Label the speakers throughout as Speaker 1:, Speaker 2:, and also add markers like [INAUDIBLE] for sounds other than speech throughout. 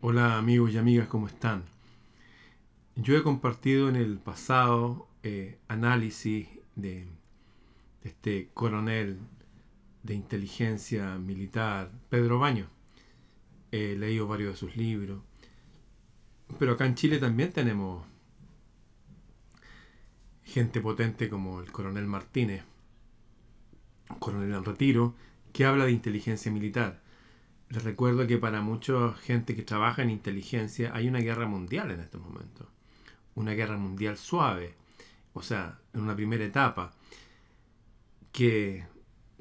Speaker 1: Hola amigos y amigas, ¿cómo están? Yo he compartido en el pasado eh, análisis de, este coronel de inteligencia militar, Pedro Baño. He leído varios de sus libros. Pero acá en Chile también tenemos gente potente como el coronel Martínez, coronel en retiro, que habla de inteligencia militar les recuerdo que para mucha gente que trabaja en inteligencia hay una guerra mundial en este momento. Una guerra mundial suave. O sea, en una primera etapa. Que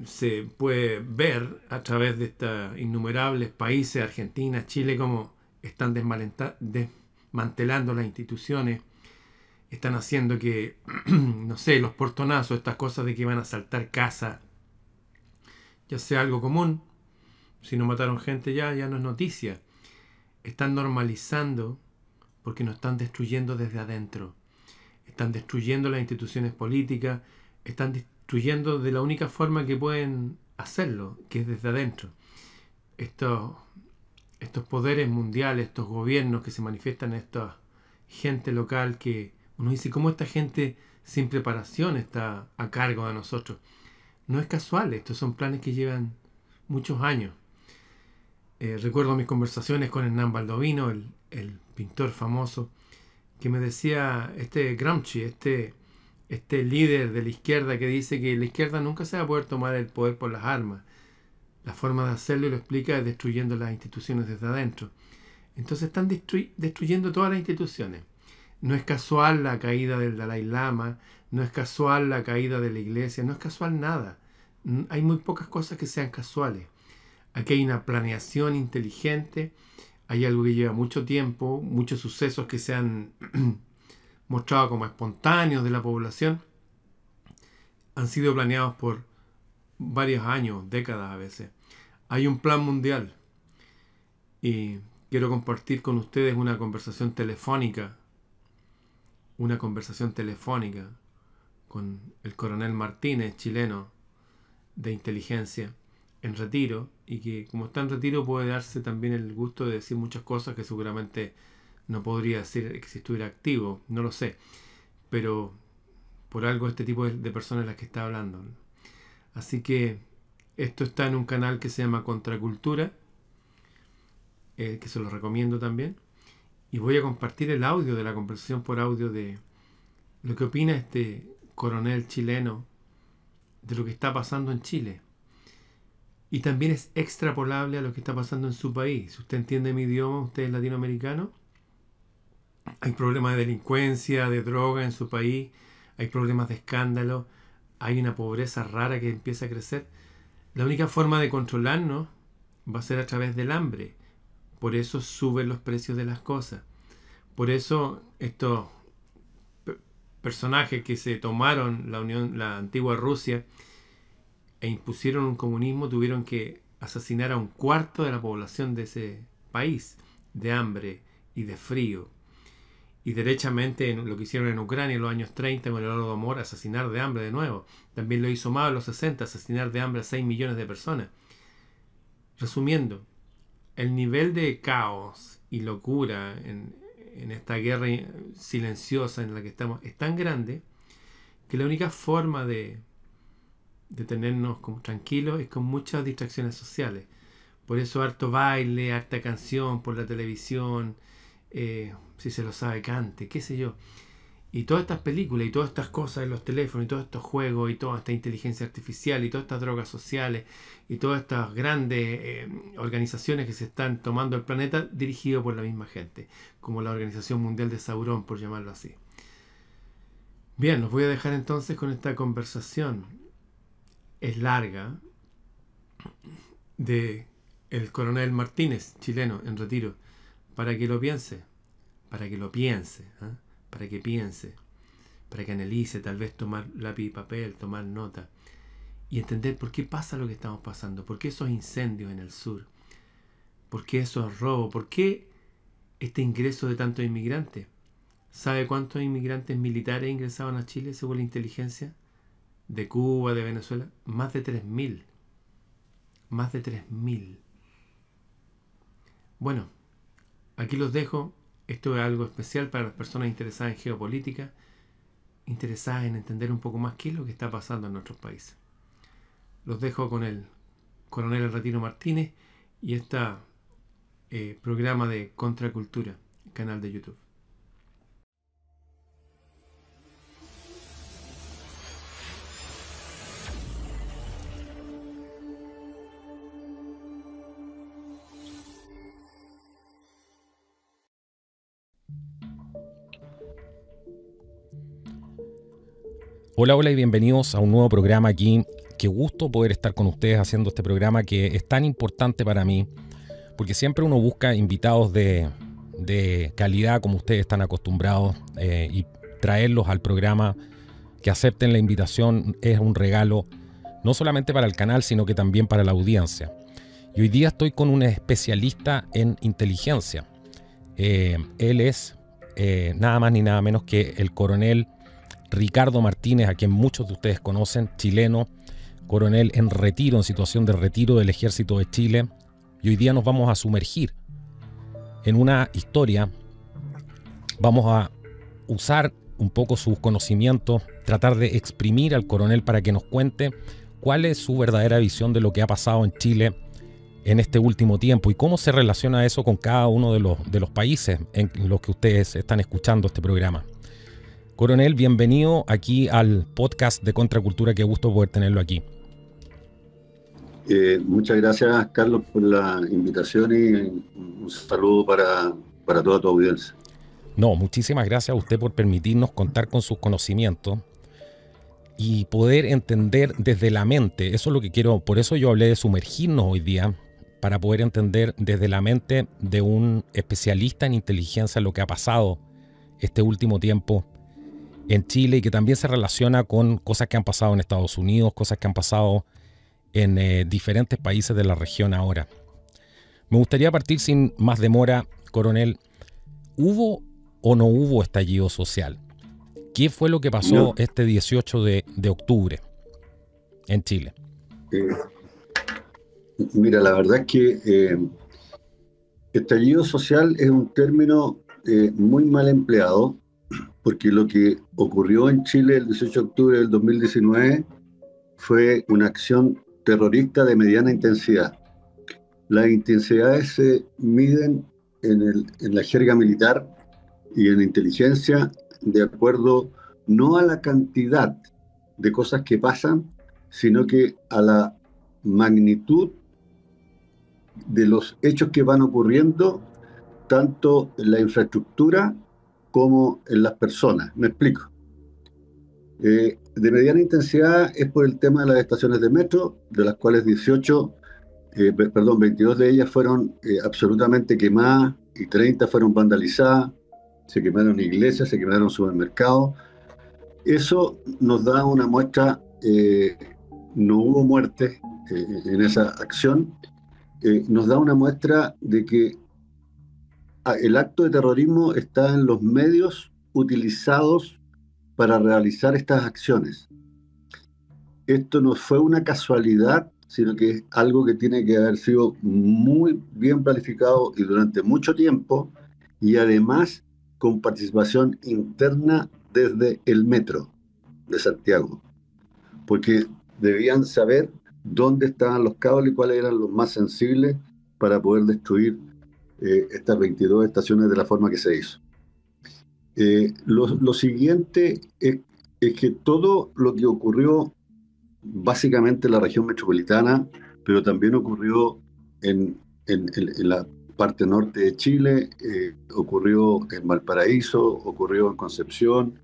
Speaker 1: se puede ver a través de estos innumerables países, Argentina, Chile, como están desmantelando las instituciones, están haciendo que, [CLEARS THROAT] no sé, los portonazos, estas cosas de que van a saltar casa, ya sea algo común, si no mataron gente ya, ya no es noticia. Están normalizando porque nos están destruyendo desde adentro. Están destruyendo las instituciones políticas, están destruyendo de la única forma que pueden hacerlo, que es desde adentro. Estos, estos poderes mundiales, estos gobiernos que se manifiestan esta gente local que uno dice, ¿cómo esta gente sin preparación está a cargo de nosotros? No es casual, estos son planes que llevan muchos años. Eh, recuerdo mis conversaciones con Hernán Baldovino, el, el, pintor famoso, que me decía, este Gramsci, este, este líder de la izquierda que dice que la izquierda nunca se va a poder tomar el poder por las armas. La forma de hacerlo, y lo explica, es destruyendo las instituciones desde adentro. Entonces están destruyendo todas las instituciones. No es casual la caída del Dalai Lama, no es casual la caída de la iglesia, no es casual nada. Hay muy pocas cosas que sean casuales. Aquí hay una planeación inteligente, hay algo que lleva mucho tiempo, muchos sucesos que se han [CLEARS THROAT] mostrado como espontáneos de la población, han sido planeados por varios años, décadas a veces. Hay un plan mundial y quiero compartir con ustedes una conversación telefónica, una conversación telefónica con el coronel Martínez, chileno de inteligencia en retiro y que como está en retiro puede darse también el gusto de decir muchas cosas que seguramente no podría decir si estuviera activo, no lo sé, pero por algo este tipo de, personas las que está hablando. Así que esto está en un canal que se llama Contracultura, eh, que se lo recomiendo también, y voy a compartir el audio de la conversación por audio de lo que opina este coronel chileno de lo que está pasando en Chile y también es extrapolable a lo que está pasando en su país. Si usted entiende mi idioma, usted es latinoamericano, hay problemas de delincuencia, de droga en su país, hay problemas de escándalo, hay una pobreza rara que empieza a crecer. La única forma de controlarnos va a ser a través del hambre. Por eso suben los precios de las cosas. Por eso estos personajes que se tomaron la Unión, la antigua Rusia, e impusieron un comunismo tuvieron que asesinar a un cuarto de la población de ese país de hambre y de frío. Y derechamente lo que hicieron en Ucrania en los años 30 con el amor asesinar de hambre de nuevo. También lo hizo Mao en los 60, asesinar de hambre a 6 millones de personas. Resumiendo, el nivel de caos y locura en, en esta guerra silenciosa en la que estamos es tan grande que la única forma de, de tenernos como tranquilos y con muchas distracciones sociales. Por eso harto baile, harta canción por la televisión, eh, si se lo sabe, cante, qué sé yo. Y todas estas películas y todas estas cosas en los teléfonos y todos estos juegos y toda esta inteligencia artificial y todas estas drogas sociales y todas estas grandes eh, organizaciones que se están tomando el planeta dirigido por la misma gente, como la Organización Mundial de Sauron, por llamarlo así. Bien, los voy a dejar entonces con esta conversación es larga de el coronel Martínez, chileno, en retiro, para que lo piense, para que lo piense, ¿ah? para que piense, para que analice, tal vez tomar lápiz y papel, tomar nota y entender por qué pasa lo que estamos pasando, por qué esos incendios en el sur, por qué esos robos, por qué este ingreso de tantos inmigrantes. ¿Sabe cuántos inmigrantes militares ingresaban a Chile según la inteligencia? De Cuba, de Venezuela, más de 3.000. Más de 3.000. Bueno, aquí los dejo. Esto es algo especial para las personas interesadas en geopolítica, interesadas en entender un poco más qué es lo que está pasando en nuestros países. Los dejo con el coronel Retiro Martínez y este programa de Contracultura, canal de YouTube.
Speaker 2: Hola, hola y bienvenidos a un nuevo programa aquí. Qué gusto poder estar con ustedes haciendo este programa que es tan importante para mí, porque siempre uno busca invitados de, calidad como ustedes están acostumbrados eh, y traerlos al programa, que acepten la invitación es un regalo no solamente para el canal, sino que también para la audiencia. Y hoy día estoy con un especialista en inteligencia. Eh, él es eh, nada más ni nada menos que el coronel Ricardo Martínez, a quien muchos de ustedes conocen, chileno, coronel en retiro, en situación de retiro del ejército de Chile. Y hoy día nos vamos a sumergir en una historia. Vamos a usar un poco sus conocimientos, tratar de exprimir al coronel para que nos cuente cuál es su verdadera visión de lo que ha pasado en Chile en este último tiempo y cómo se relaciona eso con cada uno de los, de los países en los que ustedes están escuchando este programa. Coronel, bienvenido aquí al podcast de Contracultura, qué gusto poder tenerlo aquí.
Speaker 3: Eh, muchas gracias, Carlos, por la invitación y un saludo para, para toda tu audiencia.
Speaker 2: No, muchísimas gracias a usted por permitirnos contar con sus conocimientos y poder entender desde la mente. Eso es lo que quiero, por eso yo hablé de sumergirnos hoy día, para poder entender desde la mente de un especialista en inteligencia lo que ha pasado este último tiempo en Chile y que también se relaciona con cosas que han pasado en Estados Unidos, cosas que han pasado en eh, diferentes países de la región ahora. Me gustaría partir sin más demora, coronel. ¿Hubo o no hubo estallido social? ¿Qué fue lo que pasó este 18 de, octubre en Chile?
Speaker 3: Eh, mira, la verdad es que eh, estallido social es un término muy mal empleado porque lo que ocurrió en Chile el 18 de octubre del 2019 fue una acción terrorista de mediana intensidad. Las intensidades se miden en, la jerga militar y en inteligencia de acuerdo no a la cantidad de cosas que pasan, sino que a la magnitud de los hechos que van ocurriendo, tanto en la infraestructura como en las personas. Me explico. Eh, de mediana intensidad es por el tema de las estaciones de metro, de las cuales 18, eh, perdón, 22 de ellas fueron eh, absolutamente quemadas y 30 fueron vandalizadas, se quemaron iglesias, se quemaron supermercados. Eso nos da una muestra, no hubo muerte en esa acción, nos da una muestra de que el acto de terrorismo está en los medios utilizados para realizar estas acciones. Esto no fue una casualidad, sino que es algo que tiene que haber sido muy bien planificado y durante mucho tiempo, y además con participación interna desde el metro de Santiago, porque debían saber dónde estaban los cables y cuáles eran los más sensibles para poder destruir eh, estas 22 estaciones de la forma que se hizo. Eh, lo, siguiente es, que todo lo que ocurrió básicamente en la región metropolitana, pero también ocurrió en, la parte norte de Chile, eh, ocurrió en Valparaíso, ocurrió en Concepción,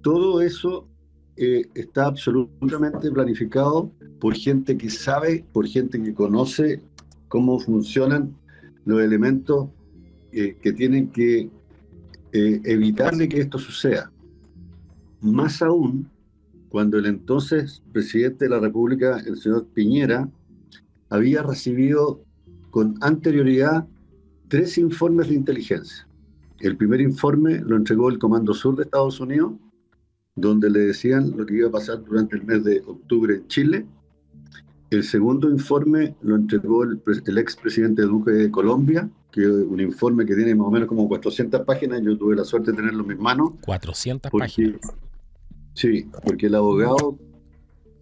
Speaker 3: todo eso está absolutamente planificado por gente que sabe, por gente que conoce cómo funcionan los elementos eh, que tienen que eh, evitarle que esto suceda. Más aún cuando el entonces presidente de la República, el señor Piñera, había recibido con anterioridad tres informes de inteligencia. El primer informe lo entregó el Comando Sur de Estados Unidos, donde le decían lo que iba a pasar durante el mes de octubre en Chile, el segundo informe lo entregó el, el expresidente Duque de Colombia, que un informe que tiene más o menos como 400 páginas, yo tuve la suerte de tenerlo en mis manos.
Speaker 2: 400 páginas.
Speaker 3: Sí, porque el abogado,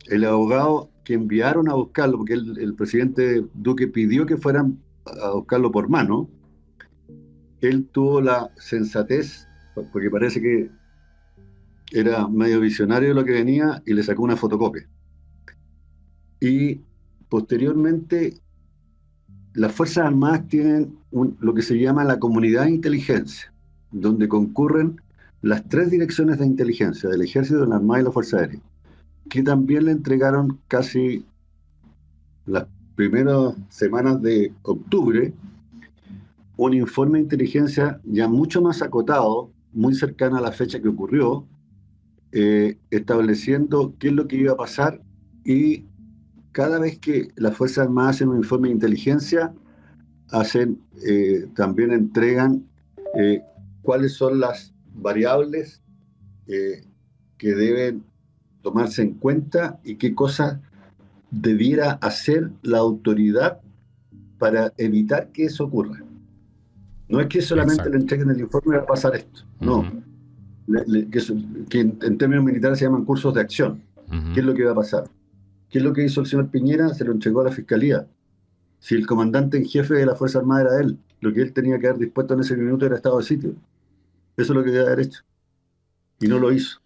Speaker 3: el abogado que enviaron a buscarlo, porque el, presidente Duque pidió que fueran a buscarlo por mano, él tuvo la sensatez, porque parece que era medio visionario lo que venía, y le sacó una fotocopia. Y posteriormente, las Fuerzas Armadas tienen lo que se llama la comunidad de inteligencia, donde concurren las tres direcciones de inteligencia del Ejército, de la Armada y la Fuerza Aérea, que también le entregaron casi las primeras semanas de octubre un informe de inteligencia ya mucho más acotado, muy cercano a la fecha que ocurrió, eh, estableciendo qué es lo que iba a pasar y cada vez que las Fuerzas Armadas hacen un informe de inteligencia, hacen, eh, también entregan eh, cuáles son las variables eh, que deben tomarse en cuenta y qué cosas debiera hacer la autoridad para evitar que eso ocurra. No es que solamente le entreguen el informe y va a pasar esto, no. que, en, términos militares se llaman cursos de acción. ¿Qué es lo que va a pasar? ¿Qué es lo que hizo el señor Piñera? Se lo entregó a la fiscalía. Si el comandante en jefe de la Fuerza Armada era él, lo que él tenía que haber dispuesto en ese minuto era estado de sitio. Eso es lo que debe haber hecho. Y no lo hizo.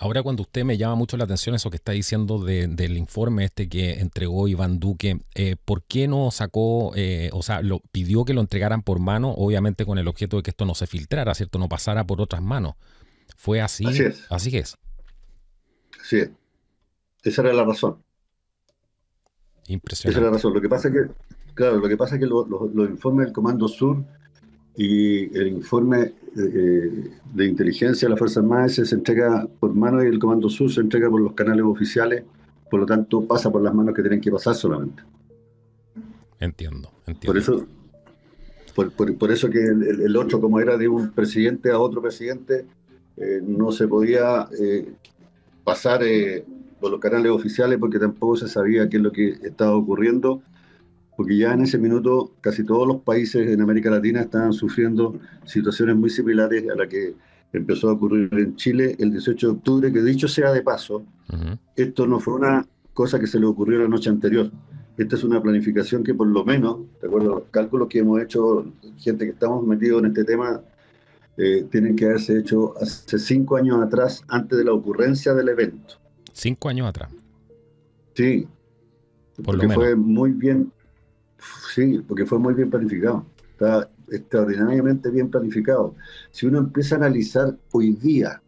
Speaker 2: Ahora cuando usted me llama mucho la atención eso que está diciendo del informe este que entregó Iván Duque, eh, ¿por qué no sacó, eh, o sea, lo pidió que lo entregaran por mano, obviamente con el objeto de que esto no se filtrara, ¿cierto? No pasara por otras manos. ¿Fue así?
Speaker 3: Así es.
Speaker 2: Así es.
Speaker 3: Así es. Esa era la razón.
Speaker 2: Impresionante.
Speaker 3: Esa era la razón. Lo que pasa es que, claro, lo que pasa es que los informes del Comando Sur y el informe eh, de inteligencia de la Fuerza Armada se entrega por mano y el Comando Sur se entrega por los canales oficiales, por lo tanto pasa por las manos que tienen que pasar solamente.
Speaker 2: Entiendo, entiendo.
Speaker 3: Por eso, por, eso que el, otro, como era de un presidente a otro presidente, eh, no se podía eh, pasar por los canales oficiales porque tampoco se sabía qué es lo que estaba ocurriendo porque ya en ese minuto casi todos los países en América Latina estaban sufriendo situaciones muy similares a la que empezó a ocurrir en Chile el 18 de octubre, que dicho sea de paso, esto no fue una cosa que se le ocurrió la noche anterior. Esta es una planificación que por lo menos, de acuerdo a los cálculos que hemos hecho, gente que estamos metidos en este tema, eh, tienen que haberse hecho hace cinco años atrás, antes de la ocurrencia del evento.
Speaker 2: Cinco años atrás.
Speaker 3: Sí, por porque fue muy bien, Sí, porque fue muy bien planificado. Está extraordinariamente bien planificado. Si uno empieza a analizar hoy día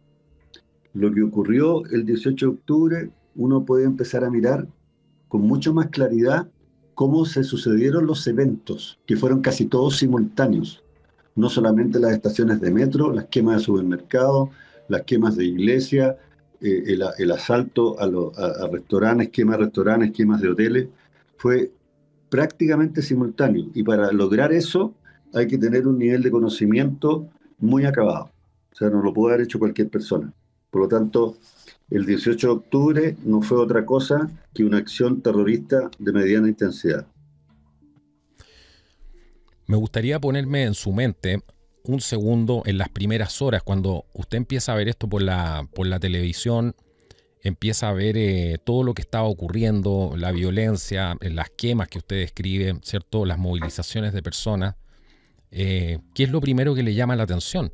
Speaker 3: lo que ocurrió el 18 de octubre, uno puede empezar a mirar con mucho más claridad cómo se sucedieron los eventos, que fueron casi todos simultáneos. No solamente las estaciones de metro, las quemas de supermercados, las quemas de iglesia, eh, el, asalto a, a, restaurantes, quemas restaurantes, quemas de hoteles. Fue prácticamente simultáneo. Y para lograr eso hay que tener un nivel de conocimiento muy acabado. O sea, no lo puede haber hecho cualquier persona. Por lo tanto, el 18 de octubre no fue otra cosa que una acción terrorista de mediana intensidad.
Speaker 2: Me gustaría ponerme en su mente un segundo en las primeras horas, cuando usted empieza a ver esto por la, por la televisión, empieza a ver eh, todo lo que estaba ocurriendo, la violencia, eh, las quemas que usted describe, ¿cierto? Las movilizaciones de personas. Eh, ¿Qué es lo primero que le llama la atención?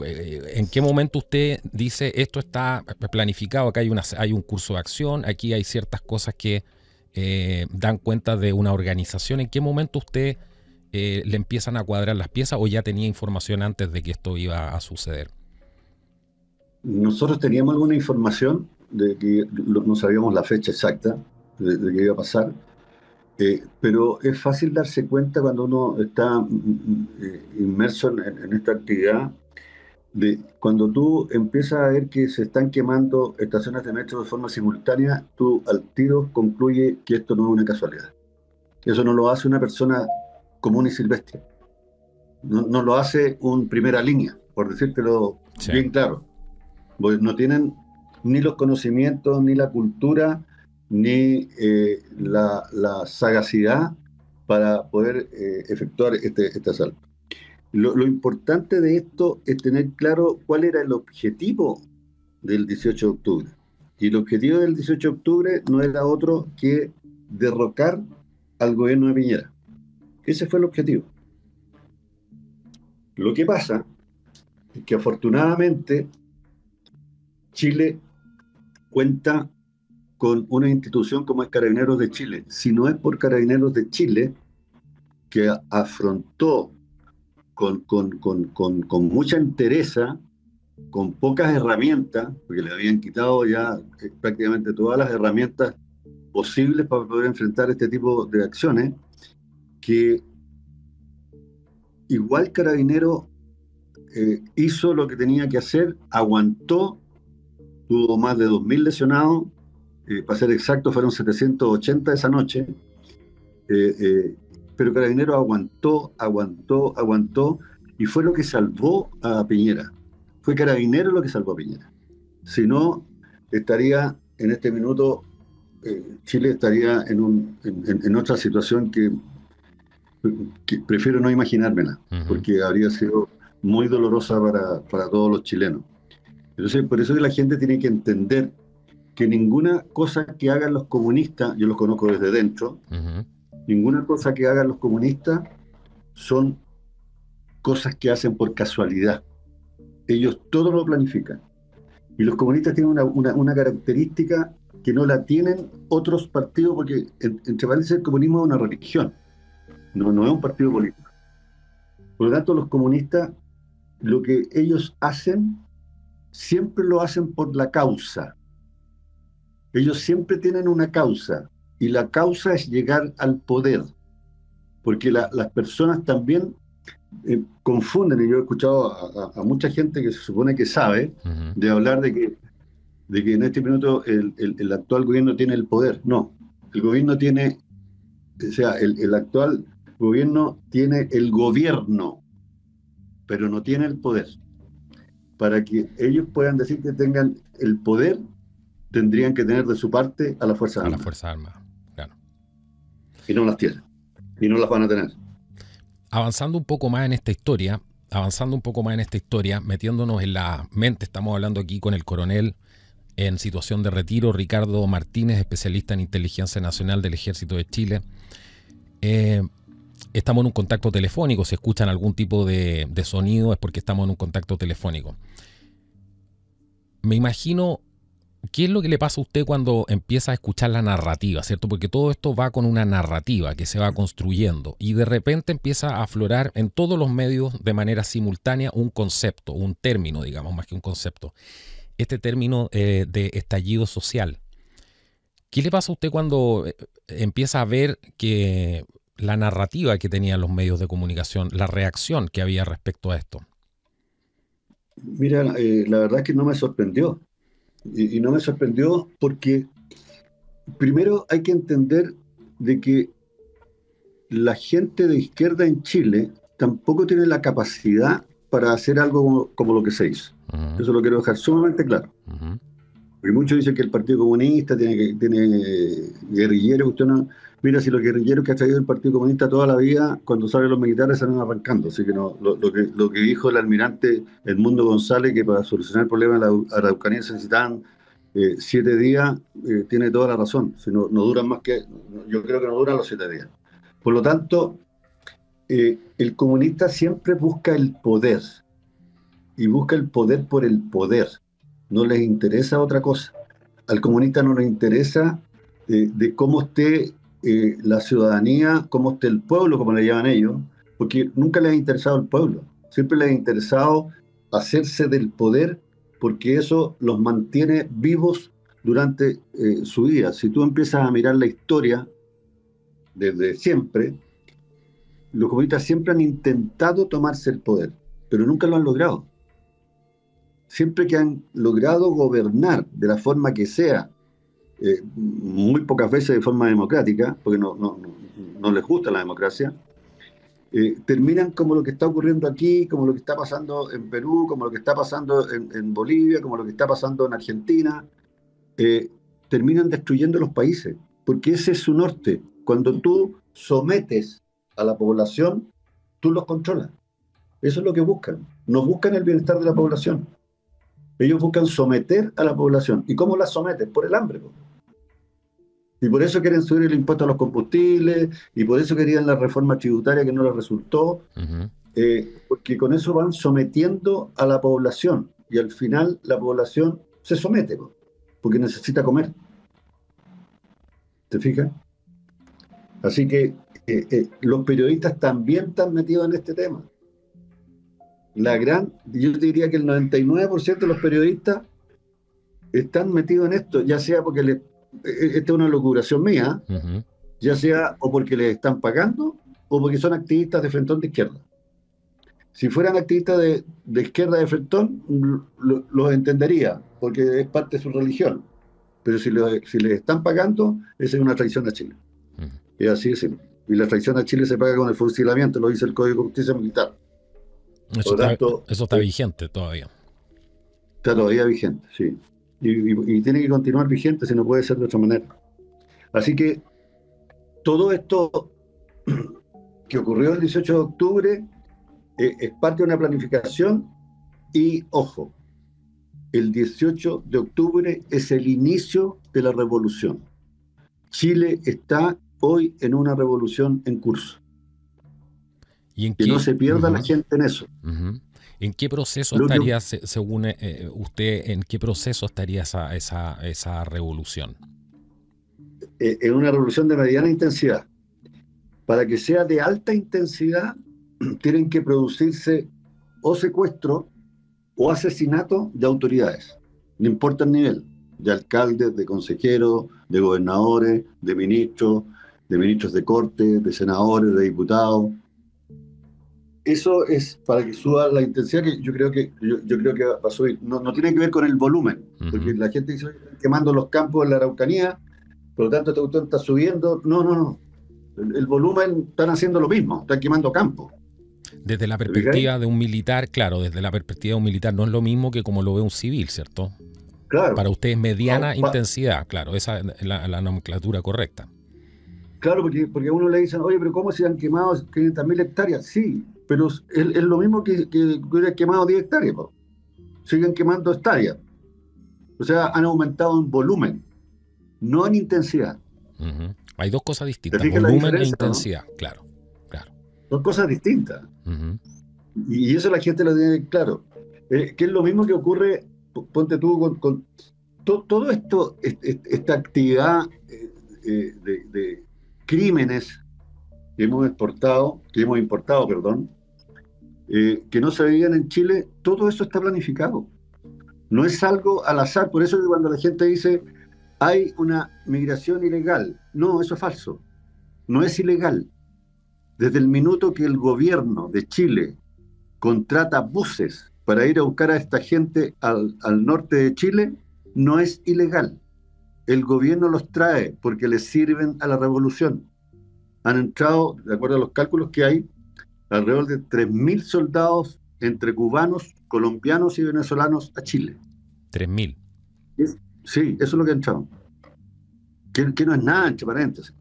Speaker 2: ¿En qué momento usted dice esto está planificado? Acá hay, una, hay un curso de acción, aquí hay ciertas cosas que dan cuenta de una organización. ¿En qué momento usted le empiezan a cuadrar las piezas o ya tenía información antes de que esto iba a suceder?
Speaker 3: Nosotros teníamos alguna información, de que no sabíamos la fecha exacta de, que iba a pasar, eh, pero es fácil darse cuenta cuando uno está mm, mm, eh, inmerso en, esta actividad, de cuando tú empiezas a ver que se están quemando estaciones de metro de forma simultánea, tú al tiro concluye que esto no es una casualidad. Eso no lo hace una persona común y silvestre. No, lo hace un primera línea, por decírtelo bien claro. Pues no tienen ni los conocimientos, ni la cultura, ni eh, la, sagacidad para poder eh, efectuar este, este asalto. Lo, lo, importante de esto es tener claro cuál era el objetivo del 18 de octubre. Y el objetivo del 18 de octubre no era otro que derrocar al gobierno de Piñera. Ese fue el objetivo. Lo que pasa es que afortunadamente Chile cuenta con una institución como es Carabineros de Chile. Si no es por Carabineros de Chile, que afrontó con, con, mucha entereza, con pocas herramientas, porque le habían quitado ya eh, prácticamente todas las herramientas posibles para poder enfrentar este tipo de acciones, que igual Carabinero eh, hizo lo que tenía que hacer, aguantó, tuvo más de 2.000 lesionados, eh, para ser exacto fueron 780 esa noche, eh, pero Carabinero aguantó, aguantó, aguantó, y fue lo que salvó a Piñera. Fue Carabinero lo que salvó a Piñera. Si no, estaría en este minuto, Chile estaría en, en otra situación que prefiero no imaginármela, porque habría sido muy dolorosa para, para, todos los chilenos. Entonces, por eso que la gente tiene que entender que ninguna cosa que hagan los comunistas, yo los conozco desde dentro, ninguna cosa que hagan los comunistas son cosas que hacen por casualidad. Ellos todo lo planifican. Y los comunistas tienen una, una, una característica que no la tienen otros partidos, porque entre paréntesis el comunismo es una religión no, no es un partido político. Por lo tanto, los comunistas, lo que ellos hacen, siempre lo hacen por la causa. Ellos siempre tienen una causa, y la causa es llegar al poder, porque las personas también eh, confunden, y yo he escuchado a, mucha gente que se supone que sabe, de hablar de que, de que en este minuto el, el, actual gobierno tiene el poder. No, el gobierno tiene, o sea, el, el actual gobierno tiene el gobierno, pero no tiene el poder. Para que ellos puedan decir que tengan el poder, tendrían que tener de su parte a la Fuerza Armada.
Speaker 2: A la Fuerza Armada, claro.
Speaker 3: Y no las tienen. Y no las van a tener.
Speaker 2: Avanzando un poco más en esta historia, avanzando un poco más en esta historia, metiéndonos en la mente, estamos hablando aquí con el coronel en situación de retiro, Ricardo Martínez, especialista en inteligencia nacional del Ejército de Chile. Eh, estamos en un contacto telefónico, si escuchan algún tipo de, sonido es porque estamos en un contacto telefónico. Me imagino ¿qué es lo que le pasa a usted cuando empieza a escuchar la narrativa, ¿cierto? Porque todo esto va con una narrativa que se va construyendo y de repente empieza a aflorar en todos los medios de manera simultánea un concepto, un término, digamos, más que un concepto. Este término eh, de estallido social. ¿Qué le pasa a usted cuando eh, empieza a ver que la narrativa que tenían los medios de comunicación, la reacción que había respecto a esto?
Speaker 3: Mira, eh, la verdad es que no me sorprendió. Y, no me sorprendió porque primero hay que entender de que la gente de izquierda en Chile tampoco tiene la capacidad para hacer algo como, lo que se hizo. Eso lo quiero dejar sumamente claro. Porque muchos dicen que el Partido Comunista tiene, que, tiene guerrilleros, usted no, Mira, si los guerrilleros que ha traído el Partido Comunista toda la vida, cuando salen los militares salen arrancando. Así que, no, lo, que lo que dijo el almirante Edmundo González, que para solucionar el problema de la Araucanía se necesitan eh, siete días, eh, tiene toda la razón. Si no, no duran más que. Yo creo que no duran los siete días. Por lo tanto, eh, el comunista siempre busca el poder. Y busca el poder por el poder. No les interesa otra cosa. Al comunista no le interesa de cómo esté eh, la ciudadanía, cómo esté el pueblo, como le llaman ellos, porque nunca les ha interesado el pueblo, siempre les ha interesado hacerse del poder porque eso los mantiene vivos durante eh, su vida. Si tú empiezas a mirar la historia desde siempre, los comunistas siempre han intentado tomarse el poder, pero nunca lo han logrado. Siempre que han logrado gobernar de la forma que sea, eh, muy pocas veces de forma democrática, porque no, no, no, les gusta la democracia, eh, terminan como lo que está ocurriendo aquí, como lo que está pasando en Perú, como lo que está pasando en, Bolivia, como lo que está pasando en Argentina, eh, terminan destruyendo los países, porque ese es su norte, Cuando tú sometes a la población, tú los controlas. Eso es lo que buscan. No buscan el bienestar de la población. Ellos buscan someter a la población. ¿Y cómo la someten? Por el hambre. Y por eso quieren subir el impuesto a los combustibles, y por eso querían la reforma tributaria que no les resultó, eh, porque con eso van sometiendo a la población, y al final la población se somete, porque necesita comer. ¿Te fijas? Así que eh, eh, los periodistas también están metidos en este tema. La gran, yo diría que el 99% de los periodistas están metidos en esto, ya sea porque le, e, esta es una locuración mía, ya sea o porque les están pagando o porque son activistas de Frentón de Izquierda. Si fueran activistas de, izquierda de Frentón, los entendería, porque es parte de su religión. Pero si, si les están pagando, esa es una traición a Chile. Es así de simple. Y la traición a Chile se paga con el fusilamiento, lo dice el Código de Justicia Militar.
Speaker 2: Eso, está, eh, vigente todavía.
Speaker 3: Está todavía vigente, sí. Y, tiene que continuar vigente si no puede ser de otra manera. Así que todo esto [CLEARS THROAT] que ocurrió el 18 de octubre eh, es parte de una planificación y, ojo, el 18 de octubre es el inicio de la revolución. Chile está hoy en una revolución en curso. ¿Y que no se pierda la gente en eso.
Speaker 2: ¿En qué proceso estaría, según eh, usted, en qué proceso estaría esa, esa, esa revolución?
Speaker 3: Eh, en una revolución de mediana intensidad. Para que sea de alta intensidad, [CLEARS THROAT] tienen que producirse o secuestro o asesinato de autoridades, no importa el nivel, de alcaldes, de consejeros, de gobernadores, de ministros, de ministros de corte, de senadores, de diputados. Eso es para que suba la intensidad que yo creo que yo, creo que va a subir. No, tiene que ver con el volumen, porque la gente dice quemando los campos en la Araucanía, por lo tanto este autor está subiendo. No, no, no. El, volumen están haciendo lo mismo, están quemando campos.
Speaker 2: Desde la perspectiva de un militar, claro, desde la perspectiva de un militar no es lo mismo que como lo ve un civil, ¿cierto? Claro. Para usted es mediana intensidad, claro, esa es la nomenclatura correcta.
Speaker 3: Claro, porque, porque a uno le dicen, oye, pero ¿cómo se han quemado 500.000 hectáreas? Sí, pero es, lo mismo que, que, hubiera quemado 10 hectáreas. Siguen quemando hectáreas. O sea, han aumentado en volumen, no en intensidad.
Speaker 2: Hay dos cosas distintas, volumen e intensidad, claro, claro.
Speaker 3: Son cosas distintas. y, eso la gente lo tiene claro. Eh, que es lo mismo que ocurre, ponte tú, con, todo esto, esta actividad eh, eh, de crímenes que hemos exportado, que hemos importado, perdón, eh, que no se veían en Chile, todo eso está planificado. No es algo al azar, por eso cuando la gente dice hay una migración ilegal, no, eso es falso, no es ilegal. Desde el minuto que el gobierno de Chile contrata buses para ir a buscar a esta gente al, al norte de Chile, no es ilegal el gobierno los trae porque les sirven a la revolución. Han entrado, de acuerdo a los cálculos que hay, alrededor de 3.000 soldados entre cubanos, colombianos y venezolanos a Chile.
Speaker 2: 3.000.
Speaker 3: Sí, eso es lo que ha entrado. Que, no es nada, entre paréntesis.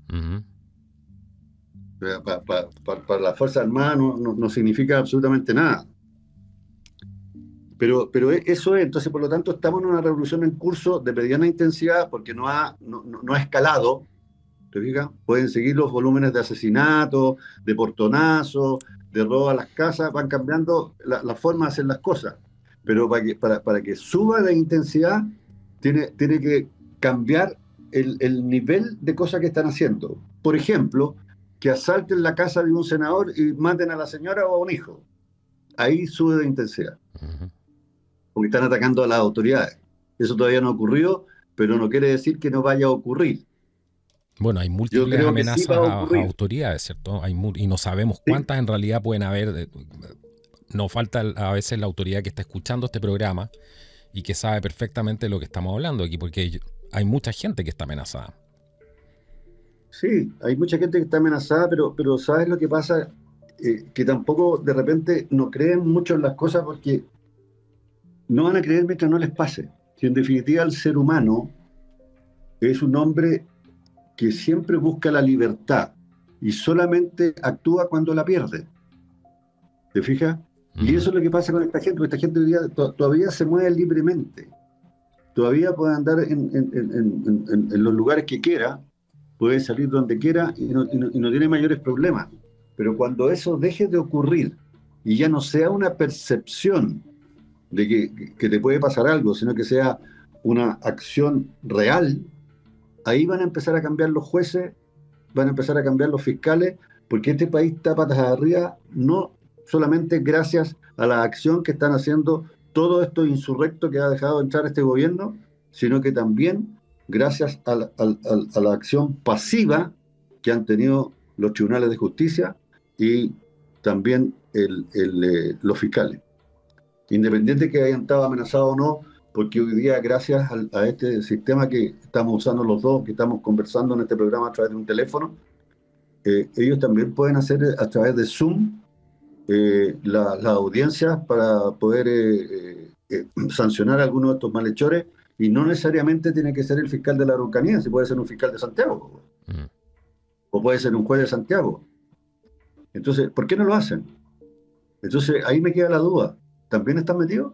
Speaker 3: para, la Fuerza Armada no significa absolutamente nada. Pero, pero e, eso es, entonces por lo tanto estamos en una revolución en curso de mediana intensidad porque no ha, no, ha escalado, ¿te fijas? Pueden seguir los volúmenes de asesinato, de portonazo, de robo a las casas, van cambiando la, forma de hacer las cosas. Pero para que, para, para que suba la intensidad, tiene, tiene que cambiar el, el, nivel de cosas que están haciendo. Por ejemplo, que asalten la casa de un senador y maten a la señora o a un hijo. Ahí sube de intensidad porque están atacando a las autoridades. Eso todavía no ocurrió, pero no quiere decir que no vaya a ocurrir.
Speaker 2: Bueno, hay múltiples amenazas a, autoridades, ¿cierto? Hay y no sabemos cuántas en realidad pueden haber. Nos falta a veces la autoridad que está escuchando este programa y que sabe perfectamente lo que estamos hablando aquí, porque hay mucha gente que está amenazada.
Speaker 3: Sí, hay mucha gente que está amenazada, pero, pero ¿sabes lo que pasa? Eh, que tampoco de repente no creen mucho en las cosas porque no van a creer mientras no les pase. Si en definitiva el ser humano es un hombre que siempre busca la libertad y solamente actúa cuando la pierde. ¿Te fijas? Y eso es lo que pasa con esta gente, porque esta gente todavía se mueve libremente, todavía puede andar en, los lugares que quiera, puede salir donde quiera y no, tiene mayores problemas. Pero cuando eso deje de ocurrir y ya no sea una percepción de que, que te puede pasar algo, sino que sea una acción real, ahí van a empezar a cambiar los jueces, van a empezar a cambiar los fiscales, porque este país está patas arriba, no solamente gracias a la acción que están haciendo todo esto insurrecto que ha dejado entrar este gobierno, sino que también gracias a la, acción pasiva que han tenido los tribunales de justicia y también eh, los fiscales. Independiente que hayan estado amenazados o no, porque hoy día, gracias a, este sistema que estamos usando los dos, que estamos conversando en este programa a través de un teléfono, eh, ellos también pueden hacer a través de Zoom eh, las audiencias para poder eh, eh, sancionar a algunos de estos malhechores y no necesariamente tiene que ser el fiscal de la Araucanía, se puede ser un fiscal de Santiago mm. o puede ser un juez de Santiago. Entonces, ¿por qué no lo hacen? Entonces, ahí me queda la duda. ¿También están metidos?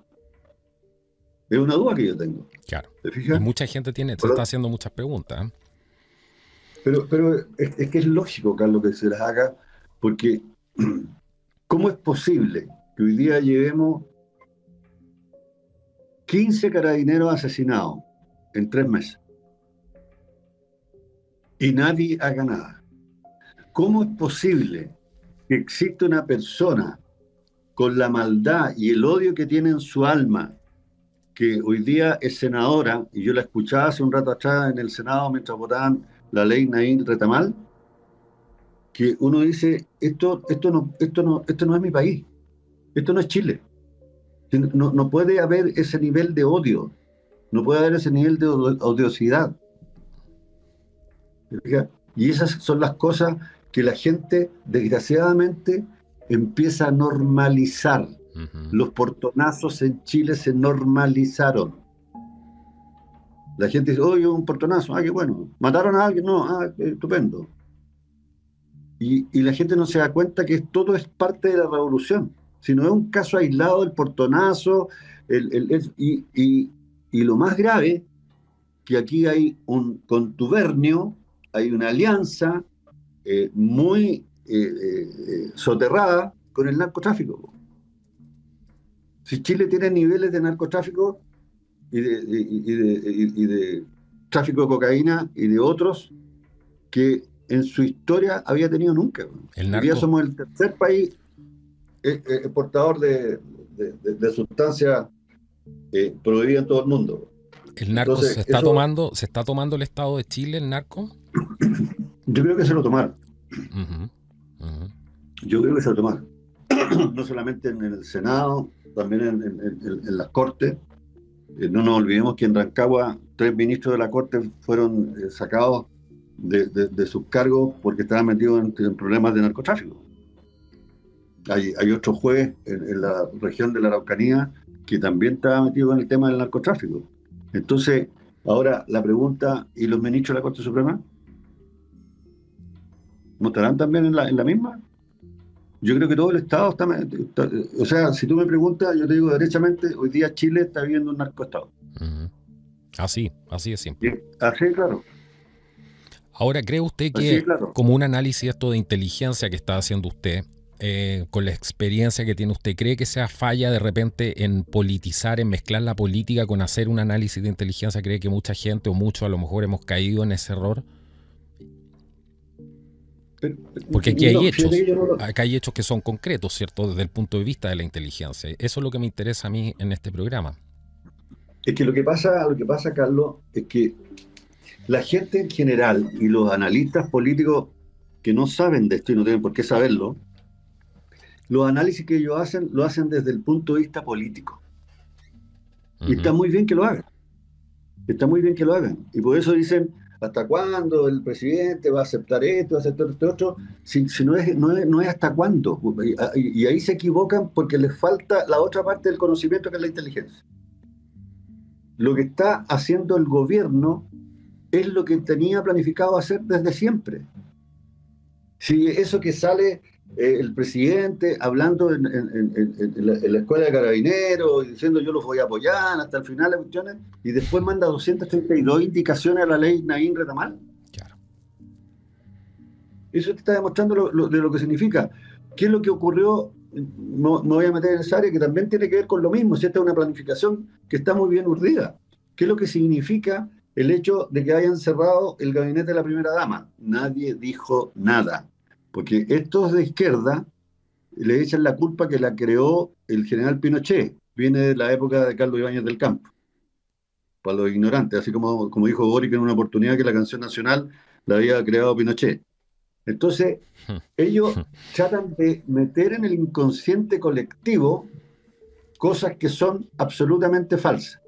Speaker 3: Es una duda que yo tengo.
Speaker 2: Claro. Y mucha gente tiene, se está haciendo muchas preguntas.
Speaker 3: Pero, pero es, es, que es lógico, Carlos, que se las haga, porque [CLEARS THROAT] ¿Cómo es posible que hoy día llevemos 15 carabineros asesinados en tres meses y nadie haga nada? ¿Cómo es posible que exista una persona con la maldad y el odio que tiene en su alma, que hoy día es senadora, y yo la escuchaba hace un rato atrás en el Senado mientras votaban la ley Naín Retamal, que uno dice, esto, esto, no, esto, no, esto no es mi país, esto no es Chile. No, no puede haber ese nivel de odio, no puede haber ese nivel de odiosidad. Y esas son las cosas que la gente, desgraciadamente, empieza a normalizar. Los portonazos en Chile se normalizaron. La gente dice, oye, un portonazo, ah, qué bueno. ¿Mataron a alguien? No, ah, estupendo. Y, la gente no se da cuenta que todo es parte de la revolución. Si no es un caso aislado del portonazo, y, lo más grave, que aquí hay un contubernio, hay una alianza eh, muy eh, eh, soterrada con el narcotráfico. Si Chile tiene niveles de narcotráfico y de, y de, tráfico de cocaína y de otros que en su historia había tenido nunca. Hoy día somos el tercer país eh, eh, exportador de, de, sustancias eh, prohibidas en todo el mundo.
Speaker 2: ¿El narco se está tomando, se está tomando el Estado de Chile, el narco? [COUGHS]
Speaker 3: Yo creo que se lo tomaron. Yo creo que se lo tomaron. [CLEARS THROAT] no solamente en el Senado, también en, las Cortes. no nos olvidemos que en Rancagua tres ministros de la Corte fueron sacados de, sus cargos porque estaban metidos en, problemas de narcotráfico. Hay, hay otro juez en, la región de la Araucanía que también estaba metido en el tema del narcotráfico. Entonces, ahora la pregunta, ¿y los ministros de la Corte Suprema? ¿No estarán también en la, en la misma? Yo creo que todo el Estado está, O sea, si tú me preguntas, yo te digo derechamente, hoy día Chile está viviendo un narcoestado.
Speaker 2: Así, así es siempre.
Speaker 3: Así, claro.
Speaker 2: Ahora, ¿cree usted que como un análisis esto de inteligencia que está haciendo usted, eh, con la experiencia que tiene usted, ¿cree que sea falla de repente en politizar, en mezclar la política con hacer un análisis de inteligencia? ¿Cree que mucha gente o muchos a lo mejor hemos caído en ese error? Porque aquí hay hechos, acá hay hechos que son concretos, ¿cierto? Desde el punto de vista de la inteligencia. Eso es lo que me interesa a mí en este programa.
Speaker 3: Es que lo que pasa, lo que pasa, Carlos, es que la gente en general y los analistas políticos que no saben de esto y no tienen por qué saberlo, los análisis que ellos hacen lo hacen desde el punto de vista político. Y está muy bien que lo hagan. Está muy bien que lo hagan. Y por eso dicen, ¿hasta cuándo el presidente va a aceptar esto, va a aceptar esto otro? Si, no, es, no, es, hasta cuándo. Y ahí se equivocan porque les falta la otra parte del conocimiento que es la inteligencia. Lo que está haciendo el gobierno es lo que tenía planificado hacer desde siempre. Si eso que sale eh, el presidente hablando en, la, escuela de carabineros, diciendo yo los voy a apoyar hasta el final de cuestiones, y después manda 232 indicaciones a la ley Naín Retamal. Claro. Eso te está demostrando de lo que significa. ¿Qué es lo que ocurrió? No, me voy a meter en esa área que también tiene que ver con lo mismo, si esta es una planificación que está muy bien urdida. ¿Qué es lo que significa el hecho de que hayan cerrado el gabinete de la primera dama? Nadie dijo nada porque estos de izquierda le echan la culpa que la creó el general Pinochet, viene de la época de Carlos Ibáñez del Campo, para los ignorantes, así como, como dijo Boric en una oportunidad que la canción nacional la había creado Pinochet. Entonces, [LAUGHS] ellos tratan de meter en el inconsciente colectivo cosas que son absolutamente falsas.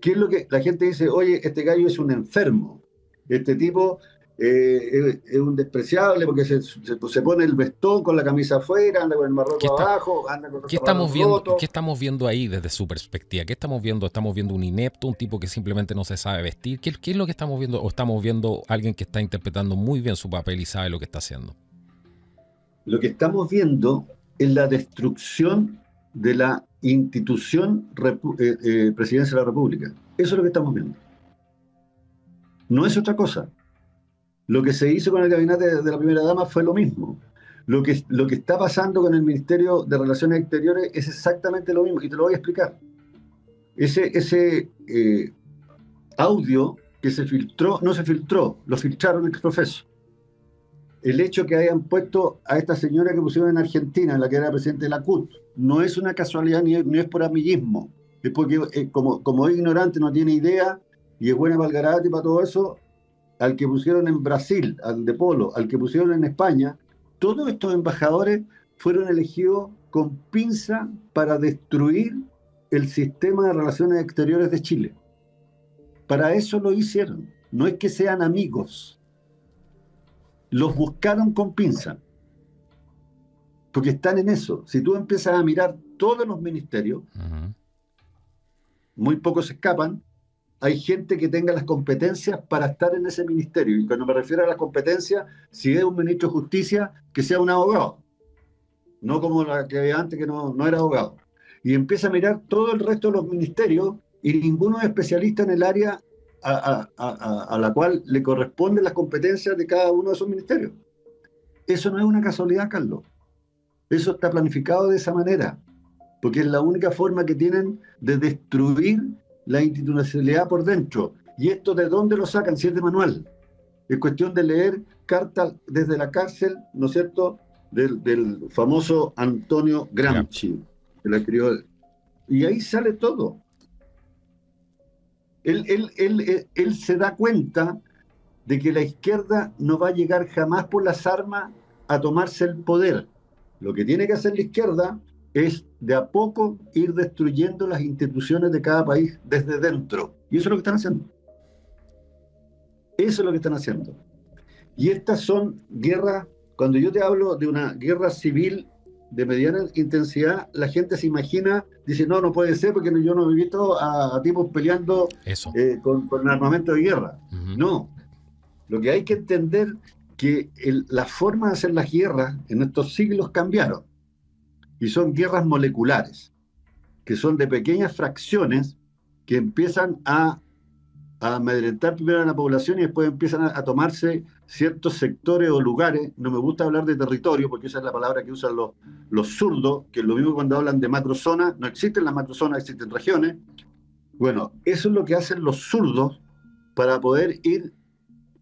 Speaker 3: ¿Qué es lo que la gente dice? Oye, este gallo es un enfermo. Este tipo eh, es, un despreciable porque se, se, pone el vestón con la camisa afuera, anda con el marroco abajo, anda con
Speaker 2: ¿qué estamos viendo ¿Qué estamos viendo ahí desde su perspectiva? ¿Qué estamos viendo? ¿Estamos viendo un inepto, un tipo que simplemente no se sabe vestir? ¿Qué, ¿Qué, es lo que estamos viendo? ¿O estamos viendo alguien que está interpretando muy bien su papel y sabe lo que está haciendo?
Speaker 3: Lo que estamos viendo es la destrucción de la institución eh, eh, presidencia de la República. Eso es lo que estamos viendo. No es otra cosa. Lo que se hizo con el gabinete de la primera dama fue lo mismo. Lo que, lo que está pasando con el Ministerio de Relaciones Exteriores es exactamente lo mismo, y te lo voy a explicar. Ese, ese eh, audio que se filtró, no se filtró, lo filtraron el profesor. El hecho que hayan puesto a esta señora que pusieron en Argentina, la que era presidente de la CUT, no es una casualidad ni, es por amiguismo. Es porque, eh, como, como es ignorante, no tiene idea y es buena para el y para todo eso, al que pusieron en Brasil, al de Polo, al que pusieron en España, todos estos embajadores fueron elegidos con pinza para destruir el sistema de relaciones exteriores de Chile. Para eso lo hicieron. No es que sean amigos. Los buscaron con pinza. Porque están en eso. Si tú empiezas a mirar todos los ministerios, muy pocos escapan, hay gente que tenga las competencias para estar en ese ministerio. Y cuando me refiero a las competencias, si es un ministro de justicia, que sea un abogado. No como la que había antes, que no, no era abogado. Y empieza a mirar todo el resto de los ministerios y ninguno es especialista en el área a, a, la cual le corresponden las competencias de cada uno de esos ministerios. Eso no es una casualidad, Carlos. Eso está planificado de esa manera, porque es la única forma que tienen de destruir la institucionalidad por dentro. ¿Y esto de dónde lo sacan? Si es de manual. Es cuestión de leer cartas desde la cárcel, ¿no es cierto?, del, famoso Antonio Gramsci, que la escribió. Y ahí sale todo. Él, él, él, él, se da cuenta de que la izquierda no va a llegar jamás por las armas a tomarse el poder. Lo que tiene que hacer la izquierda es de a poco ir destruyendo las instituciones de cada país desde dentro. Y eso es lo que están haciendo. Eso es lo que están haciendo. Y estas son guerras, cuando yo te hablo de una guerra civil de mediana intensidad, la gente se imagina, dice, no, no puede ser porque yo no he visto a, tipos peleando eh, con, con, armamento de guerra. No, lo que hay que entender que la forma de hacer las guerras en estos siglos cambiaron y son guerras moleculares, que son de pequeñas fracciones que empiezan a, amedrentar primero a la población y después empiezan a, tomarse ciertos sectores o lugares. No me gusta hablar de territorio porque esa es la palabra que usan los, los zurdos, que es lo mismo cuando hablan de macrozonas. No existen las macrozonas, existen regiones. Bueno, eso es lo que hacen los zurdos para poder ir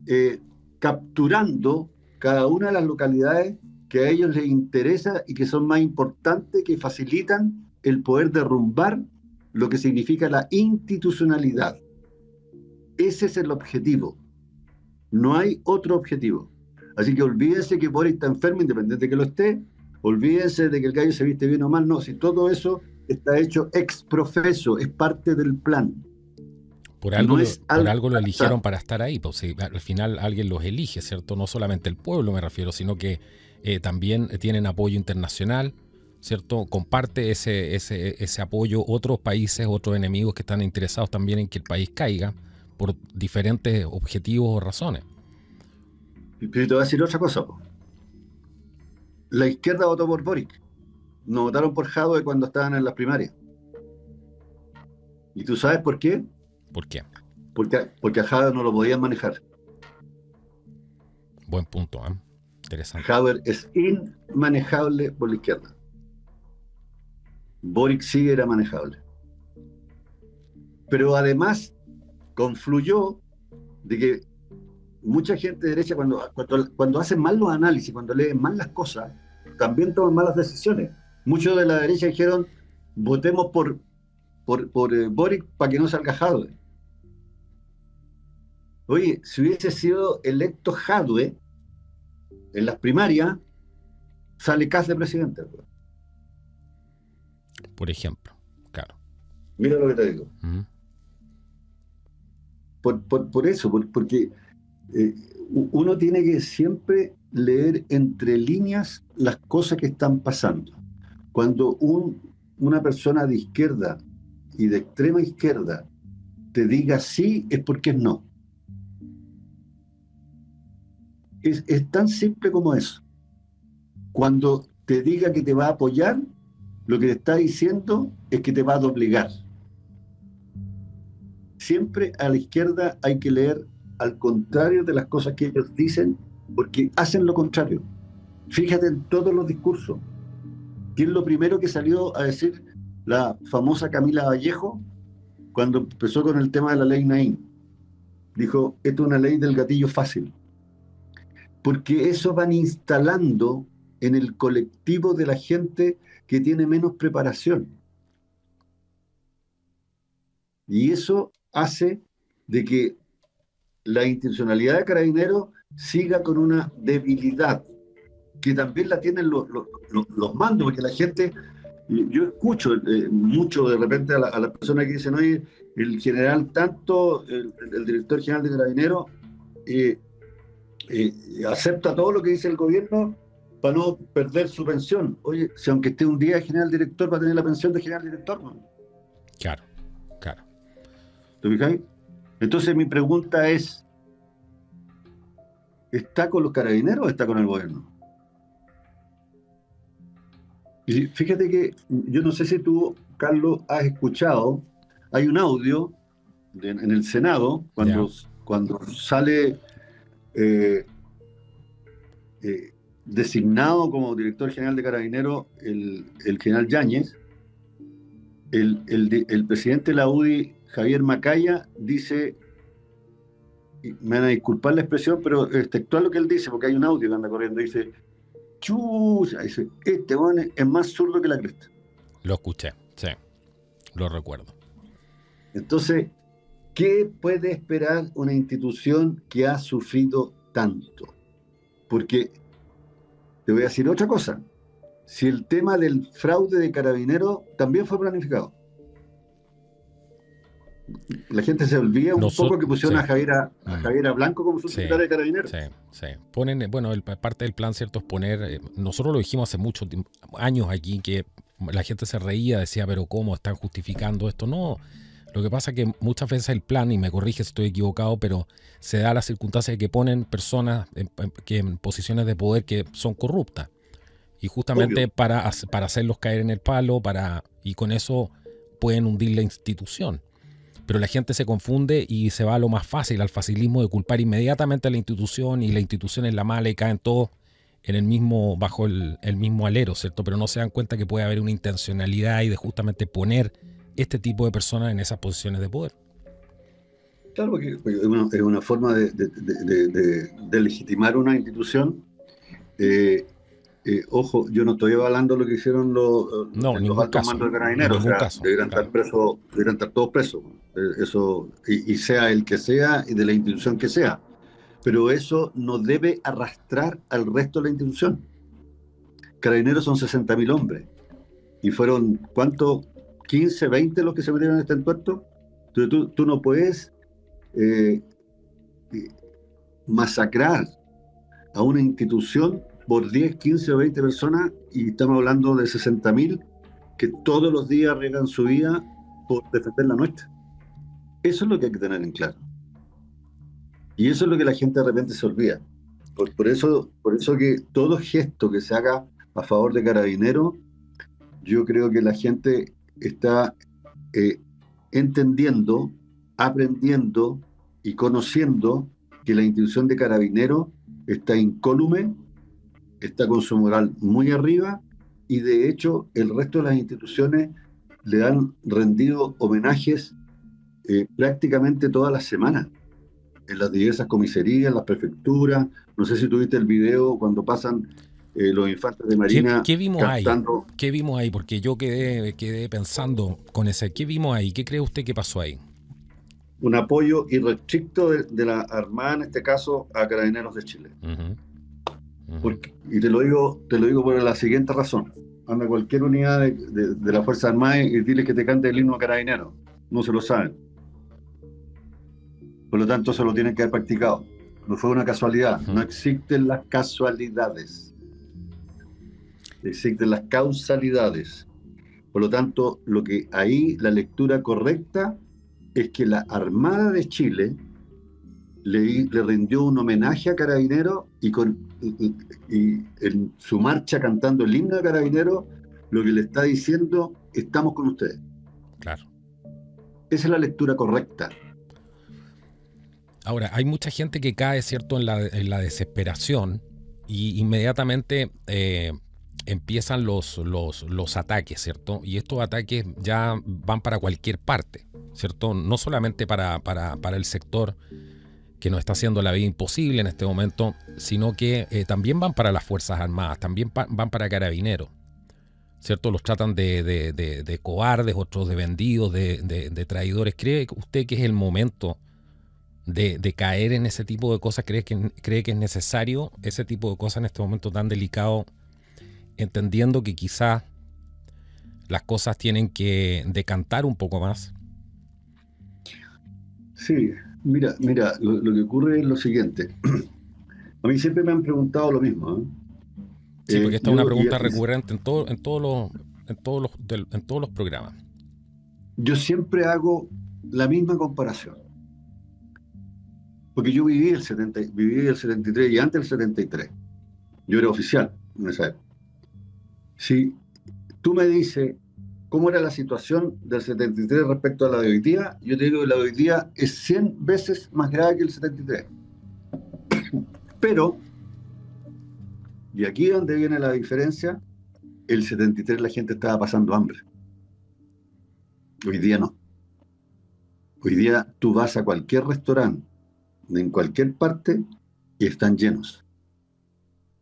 Speaker 3: eh, capturando cada una de las localidades que a ellos les interesa y que son más importantes, que facilitan el poder derrumbar lo que significa la institucionalidad. Ese es el objetivo. No hay otro objetivo. Así que olvídense que Boris está enfermo, independiente de que lo esté. Olvídense de que el gallo se viste bien o mal. No, si todo eso está hecho ex profeso, es parte del plan.
Speaker 2: Por algo, lo, por algo lo eligieron para estar ahí. Pues, al final alguien los elige, ¿cierto? No solamente el pueblo me refiero, sino que eh, también tienen apoyo internacional, ¿cierto? Comparte ese, ese, ese apoyo otros países, otros enemigos que están interesados también en que el país caiga, por diferentes objetivos o razones.
Speaker 3: Pero te voy a decir otra cosa. La izquierda votó por Boric. No votaron por Jadwe cuando estaban en las primarias. ¿Y tú sabes por qué?
Speaker 2: ¿Por qué?
Speaker 3: Porque, porque a Jadwe no lo podían manejar.
Speaker 2: Buen punto, ¿eh? Interesante.
Speaker 3: Es inmanejable por la izquierda. Boric sí era manejable. Pero además confluyó de que mucha gente de derecha, cuando, cuando, hacen mal los análisis, cuando leen mal las cosas, también toman malas decisiones. Muchos de la derecha dijeron, votemos por, por, eh, Boric para que no salga Jadwe. Oye, si hubiese sido electo Jadwe en las primarias, sale casi de presidente.
Speaker 2: Por ejemplo, claro.
Speaker 3: Mira lo que te digo. por, eso, porque eh, uno tiene que siempre leer entre líneas las cosas que están pasando. Cuando una persona de izquierda y de extrema izquierda te diga sí, es porque es no. Es, es tan simple como eso. Cuando te diga que te va a apoyar, lo que te está diciendo es que te va a doblegar. Siempre a la izquierda hay que leer al contrario de las cosas que ellos dicen, porque hacen lo contrario. Fíjate en todos los discursos. ¿Quién es lo primero que salió a decir la famosa Camila Vallejo cuando empezó con el tema de la ley Naín? Dijo, esto es una ley del gatillo fácil. Porque eso van instalando en el colectivo de la gente que tiene menos preparación. Y eso hace de que la institucionalidad de Carabineros siga con una debilidad, que también la tienen los, mandos, porque la gente, yo escucho eh, mucho de repente a las la personas que dicen, oye, el general tanto, el, director general de Carabineros, eh, eh, acepta todo lo que dice el gobierno para no perder su pensión. Oye, si aunque esté un día general director, va a tener la pensión de general director. ¿no?
Speaker 2: Claro, claro.
Speaker 3: ¿Te fijáis? Entonces mi pregunta es, ¿está con los carabineros o está con el gobierno? Y fíjate que yo no sé si tú, Carlos, has escuchado, hay un audio en el Senado cuando, cuando sale eh, eh, designado como director general de carabineros el, general Yáñez, el, el presidente de la UDI Javier Macaya dice, me van a disculpar la expresión, pero textual lo que él dice, porque hay un audio que anda corriendo, dice, chusa, dice, este bueno es más zurdo que la cresta.
Speaker 2: Lo escuché, sí, lo recuerdo.
Speaker 3: Entonces, ¿qué puede esperar una institución que ha sufrido tanto? Porque te voy a decir otra cosa. Si el tema del fraude de carabineros también fue planificado la gente se olvida un poco que pusieron a, Javiera, mm. Blanco como subsecretario de Carabineros.
Speaker 2: Sí, sí. Ponen, bueno, el, parte del plan, ¿cierto? Es poner, eh, nosotros lo dijimos hace muchos años aquí, que la gente se reía, decía, pero ¿cómo están justificando esto? No, lo que pasa es que muchas veces el plan, y me corrige si estoy equivocado, pero se da la circunstancia de que ponen personas en, que en posiciones de poder que son corruptas. Y justamente para, para hacerlos caer en el palo, para y con eso pueden hundir la institución pero la gente se confunde y se va a lo más fácil, al facilismo de culpar inmediatamente a la institución y la institución es la mala y caen todos en el mismo, bajo el, mismo alero, ¿cierto? Pero no se dan cuenta que puede haber una intencionalidad y de justamente poner este tipo de personas en esas posiciones de poder.
Speaker 3: Claro, porque es una, forma de, legitimar una institución eh, eh, ojo, yo no estoy avalando lo que hicieron los,
Speaker 2: no,
Speaker 3: los altos mandos de carabineros. deberían, estar presos, deberían estar todos presos. Eh, eso, y, sea el que sea y de la institución que sea. Pero eso no debe arrastrar al resto de la institución. Carabineros son 60.000 hombres. Y fueron, ¿cuánto? 15, 20 los que se metieron en este entuerto. Entonces tú, no puedes eh, masacrar a una institución por 10, 15 o 20 personas y estamos hablando de 60.000 que todos los días arriesgan su vida por defender la nuestra. Eso es lo que hay que tener en claro. Y eso es lo que la gente de repente se olvida. Por, eso, por eso que todo gesto que se haga a favor de Carabineros, yo creo que la gente está eh, entendiendo, aprendiendo y conociendo que la institución de Carabineros está incólume, está con su moral muy arriba y de hecho el resto de las instituciones le han rendido homenajes eh, prácticamente todas las semanas en las diversas comisarías, en las prefecturas. No sé si tuviste el video cuando pasan eh, los infantes de Marina.
Speaker 2: ¿Qué, vimos ahí? ¿Qué vimos ahí? Porque yo quedé, quedé pensando con ese. ¿Qué vimos ahí? ¿Qué cree usted que pasó ahí?
Speaker 3: Un apoyo irrestricto de, la Armada, en este caso, a Carabineros de Chile. y te lo digo, te lo digo por la siguiente razón. Anda cualquier unidad de, la Fuerza Armada y dile que te cante el himno a Carabineros. No se lo saben. Por lo tanto, se lo tienen que haber practicado. No fue una casualidad. No existen las casualidades. Existen las causalidades. Por lo tanto, lo que ahí la lectura correcta es que la Armada de Chile le, le rindió un homenaje a Carabineros y, con, y, en su marcha cantando el himno de Carabineros, lo que le está diciendo, estamos con ustedes.
Speaker 2: Claro.
Speaker 3: Esa es la lectura correcta.
Speaker 2: Ahora, hay mucha gente que cae, ¿cierto?, en la, desesperación y inmediatamente eh, empiezan los, los, ataques, ¿cierto? Y estos ataques ya van para cualquier parte, ¿cierto? No solamente para, para, el sector que nos está haciendo la vida imposible en este momento, sino que eh, también van para las Fuerzas Armadas, también van para carabineros. ¿Cierto? Los tratan de, de, cobardes, otros de vendidos, de, traidores. ¿Cree usted que es el momento de, caer en ese tipo de cosas? ¿Cree que, ¿Cree que es necesario ese tipo de cosas en este momento tan delicado? Entendiendo que quizás las cosas tienen que decantar un poco más.
Speaker 3: Sí, mira, mira, lo, que ocurre es lo siguiente. [CLEARS THROAT] A mí siempre me han preguntado lo mismo. ¿eh?
Speaker 2: Sí, porque esta es una pregunta recurrente en, todo, en, todos los, en, todos los, en todos los programas.
Speaker 3: Yo siempre hago la misma comparación. Porque yo viví el, 70, viví el 73 y antes del 73. Yo era oficial en esa época. Si tú me dices cómo era la situación del 73 respecto a la de hoy día, yo te digo que la de hoy día es 100 veces más grave que el 73. Pero, y aquí donde viene la diferencia, el 73 la gente estaba pasando hambre. Hoy día no. Hoy día tú vas a cualquier restaurante en cualquier parte y están llenos.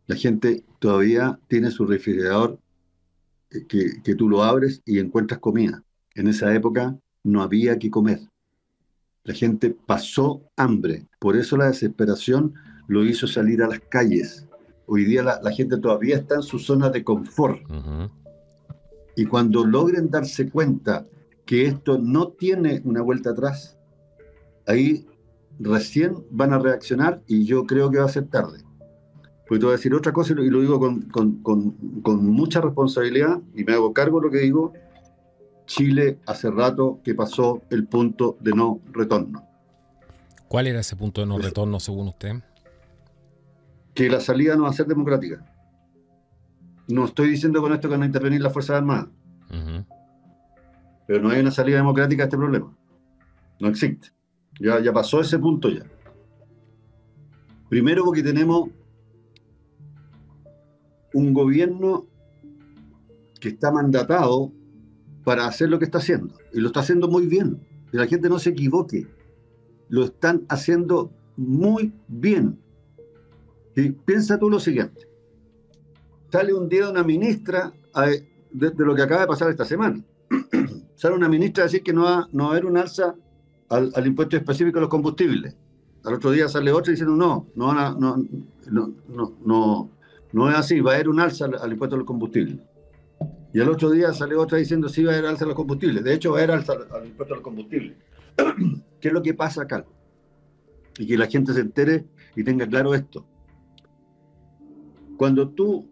Speaker 3: La gente todavía tiene su refrigerador que, que tú lo abres y encuentras comida. En esa época no había que comer. La gente pasó hambre. Por eso la desesperación lo hizo salir a las calles. Hoy día la, gente todavía está en su zona de confort. Y cuando logren darse cuenta que esto no tiene una vuelta atrás, ahí recién van a reaccionar y yo creo que va a ser tarde. Porque te voy a decir otra cosa y lo digo con, mucha responsabilidad y me hago cargo de lo que digo. Chile hace rato que pasó el punto de no retorno.
Speaker 2: ¿Cuál era ese punto de no retorno según usted?
Speaker 3: Que la salida no va a ser democrática. No estoy diciendo con esto que van a intervenir las Fuerzas Armadas. Pero no hay una salida democrática a este problema. No existe. Ya, ya pasó ese punto ya. Primero porque tenemos un gobierno que está mandatado para hacer lo que está haciendo. Y lo está haciendo muy bien. Que la gente no se equivoque. Lo están haciendo muy bien. Y piensa tú lo siguiente. Sale un día una ministra de, lo que acaba de pasar esta semana. [CLEARS THROAT] Sale una ministra a decir que no va, no va a haber un alza al, impuesto específico a los combustibles. Al otro día sale otro diciendo no, no, no, no, no, no, es así, va a haber un alza al, impuesto a los combustibles. Y al otro día sale otra diciendo sí va a haber alza a los combustibles. De hecho, va a haber alza al impuesto a los combustibles. [CLEARS THROAT] ¿Qué es lo que pasa acá? Y que la gente se entere y tenga claro esto. Cuando tú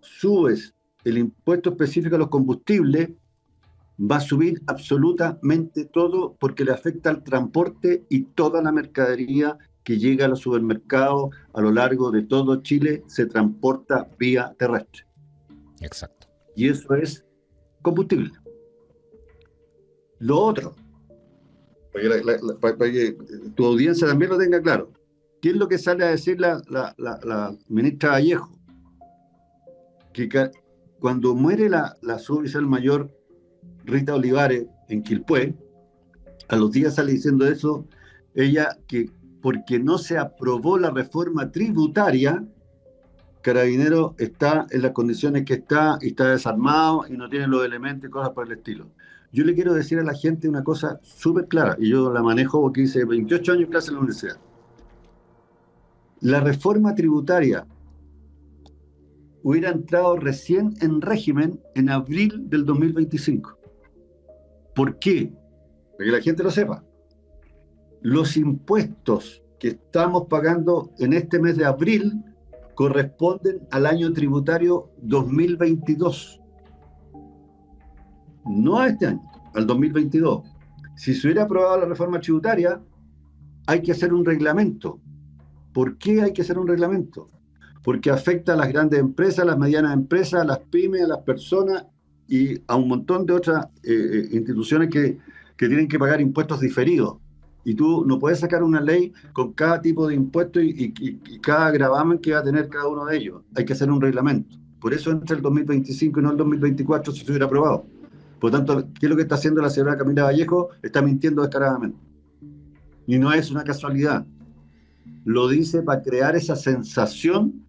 Speaker 3: subes el impuesto específico a los combustibles, va a subir absolutamente todo porque le afecta al transporte y toda la mercadería que llega a los supermercados a lo largo de todo Chile se transporta vía terrestre.
Speaker 2: Exacto.
Speaker 3: Y eso es combustible. Lo otro, para que tu audiencia también lo tenga claro, ¿qué es lo que sale a decir la, la ministra Vallejo? Que cuando muere la, la mayor Rita Olivares en Quilpué, a los días sale diciendo eso, ella que porque no se aprobó la reforma tributaria, Carabinero está en las condiciones que está y está desarmado y no tiene los elementos y cosas por el estilo. Yo le quiero decir a la gente una cosa súper clara, y yo la manejo porque hice 28 años clase en la universidad. La reforma tributaria hubiera entrado recién en régimen en abril del 2025. ¿Por qué? Para que la gente lo sepa. Los impuestos que estamos pagando en este mes de abril corresponden al año tributario 2022. No a este año, al 2022. Si se hubiera aprobado la reforma tributaria, hay que hacer un reglamento. ¿Por qué hay que hacer un reglamento? porque afecta a las grandes empresas, a las medianas empresas, a las pymes, a las personas y a un montón de otras eh, eh, instituciones que, tienen que pagar impuestos diferidos. Y tú no puedes sacar una ley con cada tipo de impuesto y, cada gravamen que va a tener cada uno de ellos. Hay que hacer un reglamento. Por eso entra el 2025 y no el 2024 si se hubiera aprobado. Por tanto, ¿qué es lo que está haciendo la señora Camila Vallejo? Está mintiendo descaradamente. Y no es una casualidad. Lo dice para crear esa sensación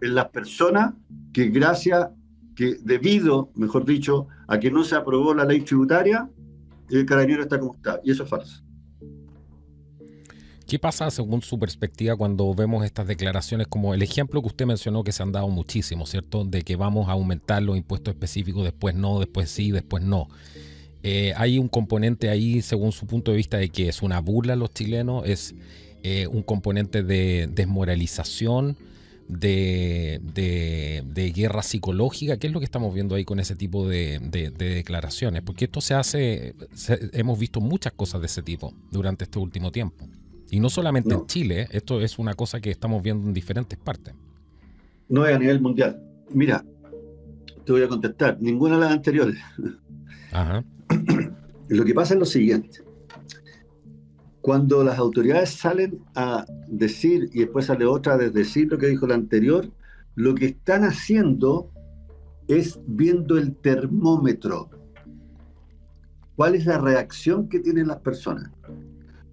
Speaker 3: en las personas que gracias, que debido, mejor dicho, a que no se aprobó la ley tributaria, el carabinero está como está. Y eso es falso.
Speaker 2: ¿Qué pasa según su perspectiva cuando vemos estas declaraciones como el ejemplo que usted mencionó que se han dado muchísimo, ¿cierto? De que vamos a aumentar los impuestos específicos, después no, después sí, después no. Eh, hay un componente ahí, según su punto de vista, de que es una burla a los chilenos, es eh, un componente de desmoralización, de, guerra psicológica? ¿Qué es lo que estamos viendo ahí con ese tipo de, declaraciones? Porque esto se hace, hemos visto muchas cosas de ese tipo durante este último tiempo. Y no solamente en Chile, esto es una cosa que estamos viendo en diferentes partes.
Speaker 3: No es a nivel mundial. Mira, te voy a contestar, ninguna de las anteriores. Ajá. Lo que pasa es lo siguiente cuando las autoridades salen a decir, y después sale otra a decir lo que dijo la anterior, lo que están haciendo es viendo el termómetro. ¿Cuál es la reacción que tienen las personas?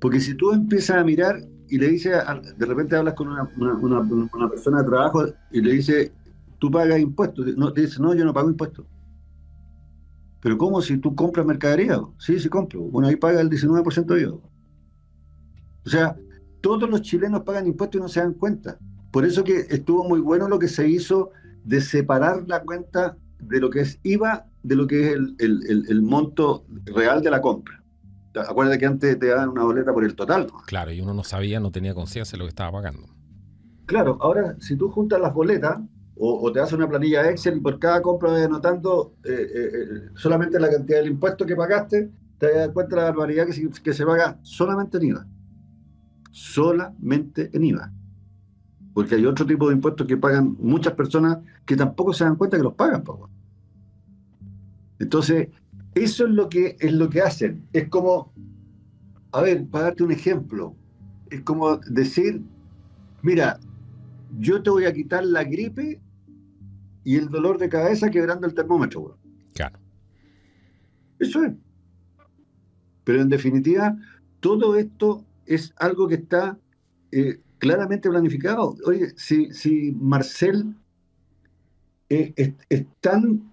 Speaker 3: Porque si tú empiezas a mirar y le dices, de repente hablas con una, persona de trabajo y le dices, tú pagas impuestos, no, te dice, no, yo no pago impuestos. Pero ¿cómo si tú compras mercadería? Sí, sí compro. Bueno, ahí paga el 19% de IVA. O sea, todos los chilenos pagan impuestos y no se dan cuenta. Por eso que estuvo muy bueno lo que se hizo de separar la cuenta de lo que es IVA de lo que es el, monto real de la compra. Acuérdate que antes te daban una boleta por el total.
Speaker 2: Claro, y uno no sabía, no tenía conciencia de lo que estaba pagando.
Speaker 3: Claro, ahora si tú juntas las boletas o, te haces una planilla Excel y por cada compra vas anotando eh, eh, eh, solamente la cantidad del impuesto que pagaste, te das cuenta de la barbaridad que que se paga solamente en IVA solamente en IVA. Porque hay otro tipo de impuestos que pagan muchas personas que tampoco se dan cuenta que los pagan. Entonces, eso es lo que es lo que hacen. Es como, a ver, para darte un ejemplo, es como decir, mira, yo te voy a quitar la gripe y el dolor de cabeza quebrando el termómetro.
Speaker 2: Claro.
Speaker 3: Eso es. Pero en definitiva, todo esto es algo que está eh, claramente planificado. Oye, si, si Marcel eh, es, tan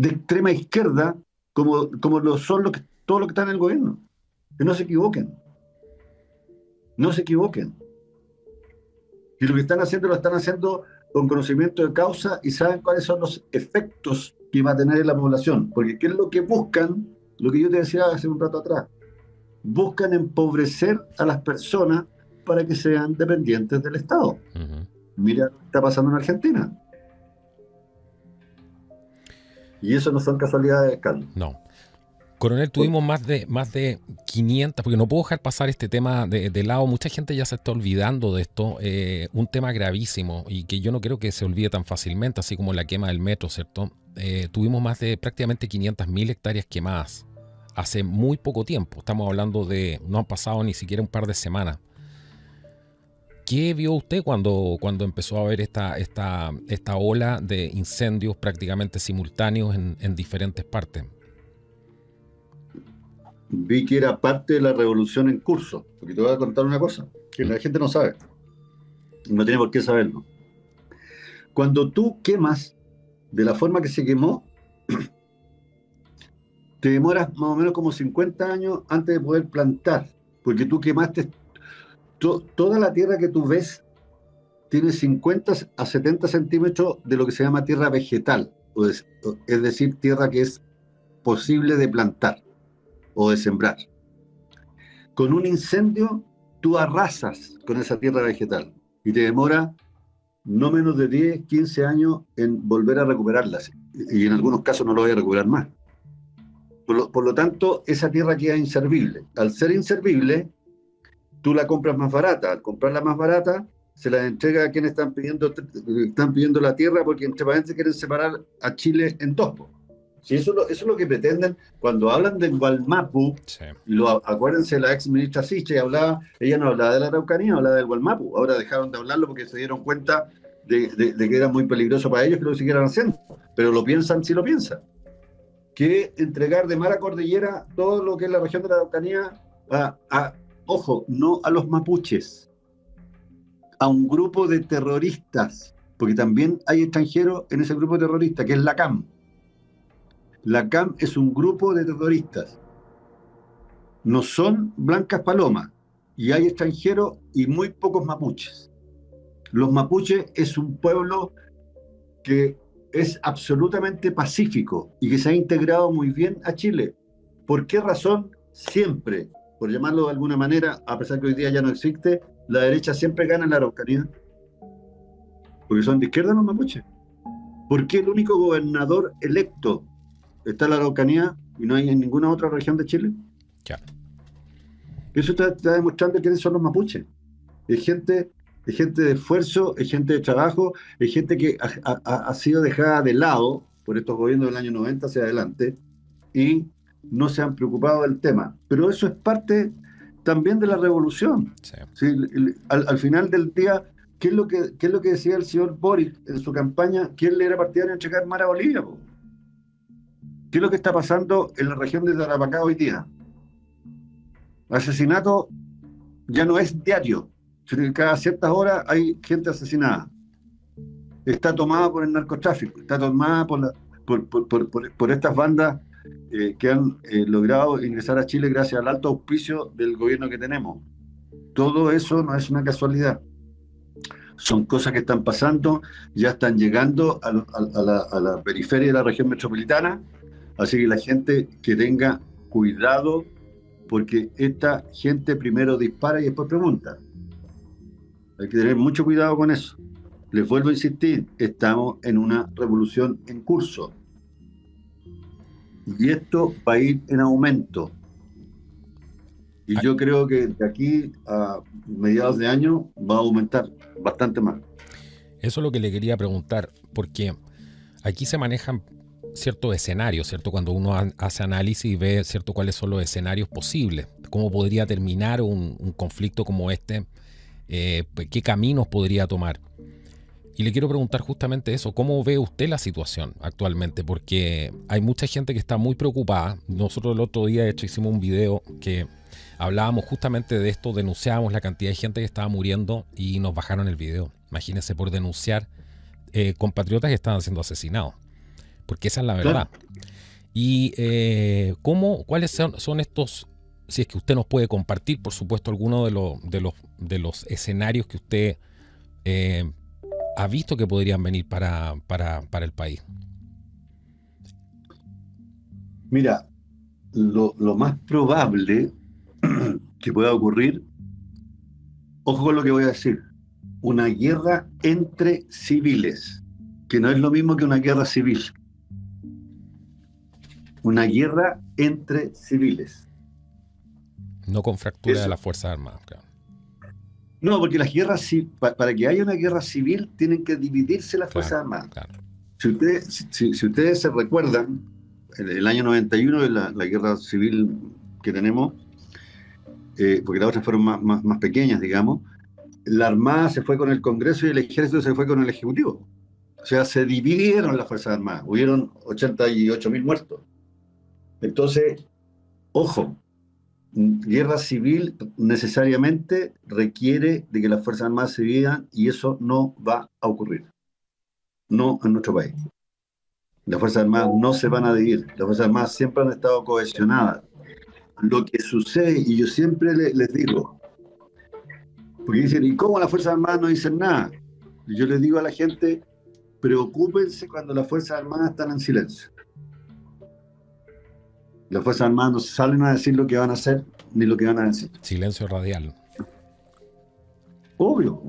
Speaker 3: de extrema izquierda como, como lo son los que, todos los que están en el gobierno, que no se equivoquen. No se equivoquen. Y lo que están haciendo lo están haciendo con conocimiento de causa y saben cuáles son los efectos que va a tener en la población. Porque ¿qué es lo que buscan? Lo que yo te decía hace un rato atrás buscan empobrecer a las personas para que sean dependientes del Estado. Mira lo que está pasando en Argentina. Y eso no son casualidades, Carlos.
Speaker 2: No. Coronel, tuvimos más de, más de 500, porque no puedo dejar pasar este tema de, lado, mucha gente ya se está olvidando de esto, eh, un tema gravísimo y que yo no creo que se olvide tan fácilmente, así como la quema del metro, ¿cierto? Eh, tuvimos más de prácticamente 500.000 hectáreas quemadas hace muy poco tiempo, estamos hablando de, no han pasado ni siquiera un par de semanas. ¿Qué vio usted cuando, cuando empezó a ver esta, esta, esta ola de incendios prácticamente simultáneos en, en diferentes partes?
Speaker 3: vi que era parte de la revolución en curso. Porque te voy a contar una cosa que la gente no sabe. No tiene por qué saberlo. Cuando tú quemas de la forma que se quemó, [CLEARS THROAT] te demoras más o menos como 50 años antes de poder plantar. Porque tú quemaste toda la tierra que tú ves tiene 50 a 70 centímetros de lo que se llama tierra vegetal, es decir, tierra que es posible de plantar o de sembrar. Con un incendio, tú arrasas con esa tierra vegetal y te demora no menos de 10, 15 años en volver a recuperarlas. Y en algunos casos no lo voy a recuperar más. Por lo, tanto, esa tierra queda inservible. Al ser inservible, tú la compras más barata. Al comprarla más barata, se la entrega a quienes están pidiendo, están pidiendo la tierra porque entre países quieren separar a Chile en dos. Si eso, eso es lo que pretenden cuando hablan del Gualmapu, lo, acuérdense, la ex ministra Siche hablaba, ella no hablaba de la Araucanía, hablaba del Gualmapu. Ahora dejaron de hablarlo porque se dieron cuenta de, que era muy peligroso para ellos que lo siguieran haciendo. Pero lo piensan si lo piensan. Que entregar de mala cordillera todo lo que es la región de la Araucanía a, ojo, no a los mapuches, a un grupo de terroristas, porque también hay extranjeros en ese grupo terrorista, que es la CAM la CAM es un grupo de terroristas. No son blancas palomas y hay extranjeros y muy pocos mapuches. Los mapuches es un pueblo que es absolutamente pacífico y que se ha integrado muy bien a Chile. ¿Por qué razón? Siempre, por llamarlo de alguna manera, a pesar que hoy día ya no existe, la derecha siempre gana en la Araucanía. Porque son de izquierda los mapuches. ¿Por qué el único gobernador electo está en la Araucanía y no hay en ninguna otra región de Chile. Eso está, demostrando quiénes son los mapuches. Es gente, es gente de esfuerzo, es gente de trabajo, es gente que ha, sido dejada de lado por estos gobiernos del año 90 hacia adelante y no se han preocupado del tema. Pero eso es parte también de la revolución. al, final del día, ¿qué es, lo que, es lo que decía el señor Boris en su campaña? ¿Quién le era partidario de entregar mar a Bolivia? ¿Qué es lo que está pasando en la región de Tarapacá hoy día? Asesinato ya no es diario. Cada ciertas horas hay gente asesinada. Está tomada por el narcotráfico, está tomada por, por, estas bandas eh, que han eh, logrado ingresar a Chile gracias al alto auspicio del gobierno que tenemos. Todo eso no es una casualidad. Son cosas que están pasando, ya están llegando a la periferia de la región metropolitana Así que la gente que tenga cuidado, porque esta gente primero dispara y después pregunta. Hay que tener mucho cuidado con eso. Les vuelvo a insistir, estamos en una revolución en curso. Y esto va a ir en aumento. Y yo creo que de aquí a mediados de año va a aumentar bastante más.
Speaker 2: Eso es lo que le quería preguntar, porque aquí se manejan ciertos escenarios, ¿cierto? Cuando uno hace análisis y ve, ¿cierto?, cuáles son los escenarios posibles, cómo podría terminar un, conflicto como este, eh, qué caminos podría tomar. Y le quiero preguntar justamente eso, ¿cómo ve usted la situación actualmente? Porque hay mucha gente que está muy preocupada. Nosotros el otro día, de hecho, hicimos un video que hablábamos justamente de esto, denunciábamos la cantidad de gente que estaba muriendo y nos bajaron el video. Imagínense por denunciar eh, compatriotas que estaban siendo asesinados porque esa es la verdad. Y eh, cómo, cuáles son, estos, si es que usted nos puede compartir, por supuesto, alguno de, los, de, los, de los escenarios que usted eh, ha visto que podrían venir para, para, para el país.
Speaker 3: Mira, lo, lo, más probable [CLEARS THROAT] que pueda ocurrir, ojo con lo que voy a decir, una guerra entre civiles, que no es lo mismo que una guerra civil una guerra entre civiles.
Speaker 2: No con fractura de las Fuerzas Armadas, claro.
Speaker 3: No, porque las guerras, para que haya una guerra civil, tienen que dividirse las Fuerzas Armadas. Si, ustedes, si, ustedes se recuerdan, el, el año 91, la, la guerra civil que tenemos, eh, porque las otras fueron más, más, pequeñas, digamos, la Armada se fue con el Congreso y el Ejército se fue con el Ejecutivo. O sea, se dividieron las Fuerzas Armadas, hubieron 88 mil muertos. Entonces, ojo, guerra civil necesariamente requiere de que las Fuerzas Armadas se dividan y eso no va a ocurrir. No en nuestro país. Las Fuerzas Armadas no se van a dividir. Las Fuerzas Armadas siempre han estado cohesionadas lo que sucede, y yo siempre les digo, porque dicen, ¿y cómo las Fuerzas Armadas no dicen nada? Yo les digo a la gente, preocúpense cuando las Fuerzas Armadas están en silencio. Las Fuerzas Armadas no salen a decir lo que van a hacer ni lo que van a decir.
Speaker 2: Silencio radial.
Speaker 3: Obvio.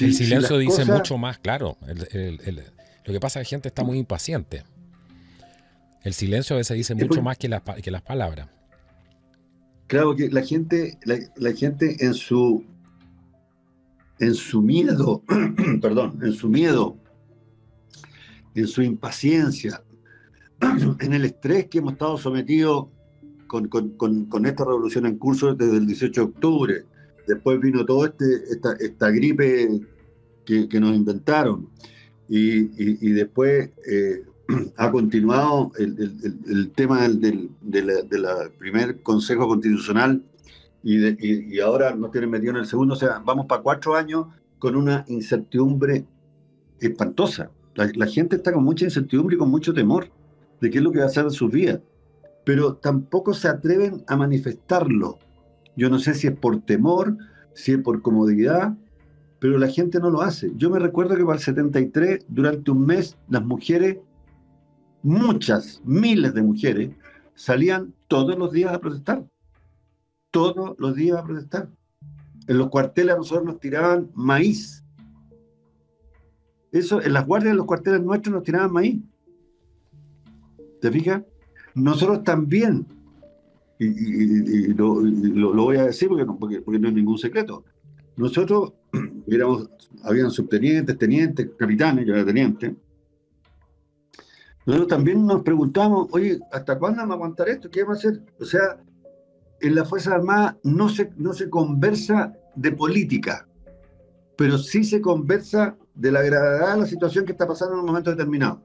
Speaker 2: el silencio dice mucho más, claro. lo que pasa es que la gente está muy impaciente. El silencio a veces dice mucho más que las, que las palabras.
Speaker 3: Claro que la gente, la, gente en su en su miedo, [CLEARS THROAT] perdón, en su miedo, en su impaciencia, [CLEARS THROAT] en el estrés que hemos estado sometidos con, esta revolución en curso desde el 18 de octubre. Después vino toda este, esta, gripe que, nos inventaron. Y, después eh, [CLEARS THROAT] ha continuado el, tema del, primer Consejo Constitucional y, ahora nos tienen metido en el segundo. O sea, vamos para cuatro años con una incertidumbre espantosa. La, gente está con mucha incertidumbre y con mucho temor de qué es lo que va a hacer en sus vidas. Pero tampoco se atreven a manifestarlo. Yo no sé si es por temor, si es por comodidad, pero la gente no lo hace. Yo me recuerdo que para el 73, durante un mes, las mujeres muchas, miles de mujeres salían todos los días a protestar. Todos los días a protestar. En los cuarteles a nosotros nos tiraban maíz. Eso, en las guardias de los cuarteles nuestros nos tiraban maíz. ¿Te fijas? Nosotros también, y, lo, voy a decir porque no, porque, es ningún secreto, nosotros [CLEARS THROAT] éramos, habían subtenientes, tenientes, capitanes, yo era teniente, nosotros también nos preguntamos, oye, ¿hasta cuándo vamos a aguantar esto? ¿Qué vamos a hacer? O sea, en la Fuerza Armada no se, no se conversa de política, pero sí se conversa de la gravedad de la situación que está pasando en un momento determinado.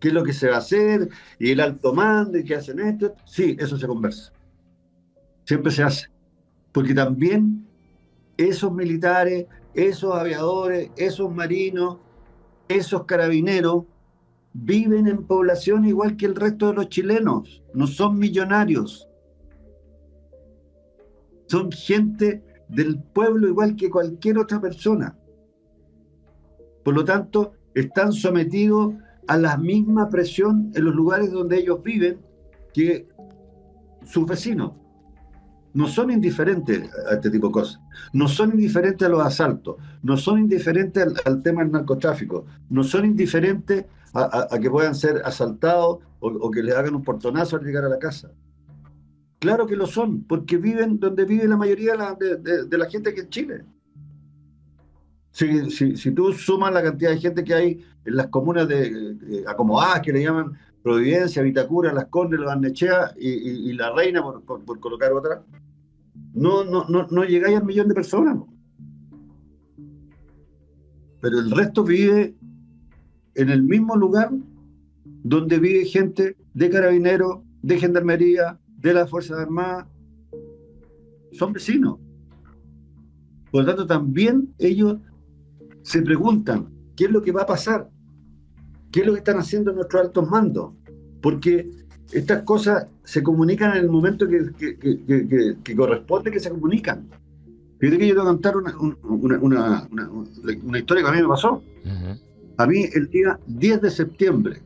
Speaker 3: ¿Qué es lo que se va a hacer? Y el alto mando, y qué hacen esto. Sí, eso se conversa. Siempre se hace. Porque también esos militares, esos aviadores, esos marinos, esos carabineros, viven en población igual que el resto de los chilenos, no son millonarios. Son gente del pueblo igual que cualquier otra persona. Por lo tanto, están sometidos a la misma presión en los lugares donde ellos viven que sus vecinos. No son indiferentes a este tipo de cosas. No son indiferentes a los asaltos. No son indiferentes al, tema del narcotráfico. No son indiferentes a, que puedan ser asaltados o, que les hagan un portonazo al llegar a la casa. Claro que lo son, porque viven donde vive la mayoría de la, gente que es Chile. Si, si, tú sumas la cantidad de gente que hay en las comunas de, acomodadas, que le llaman Providencia, Vitacura, Las Condes, Las Nechea y, La Reina, por, por, colocar otra, no, no, no, no llegáis al millón de personas. Pero el resto vive en el mismo lugar donde vive gente de carabineros, de gendarmería, de las Fuerzas Armadas. Son vecinos. Por lo tanto, también ellos se preguntan, ¿qué es lo que va a pasar? ¿Qué es lo que están haciendo nuestros altos mandos? Porque estas cosas se comunican en el momento que, que, corresponde que se comunican. Fíjate que yo te voy a contar una, una, historia que a mí me pasó. A mí el día 10 de septiembre,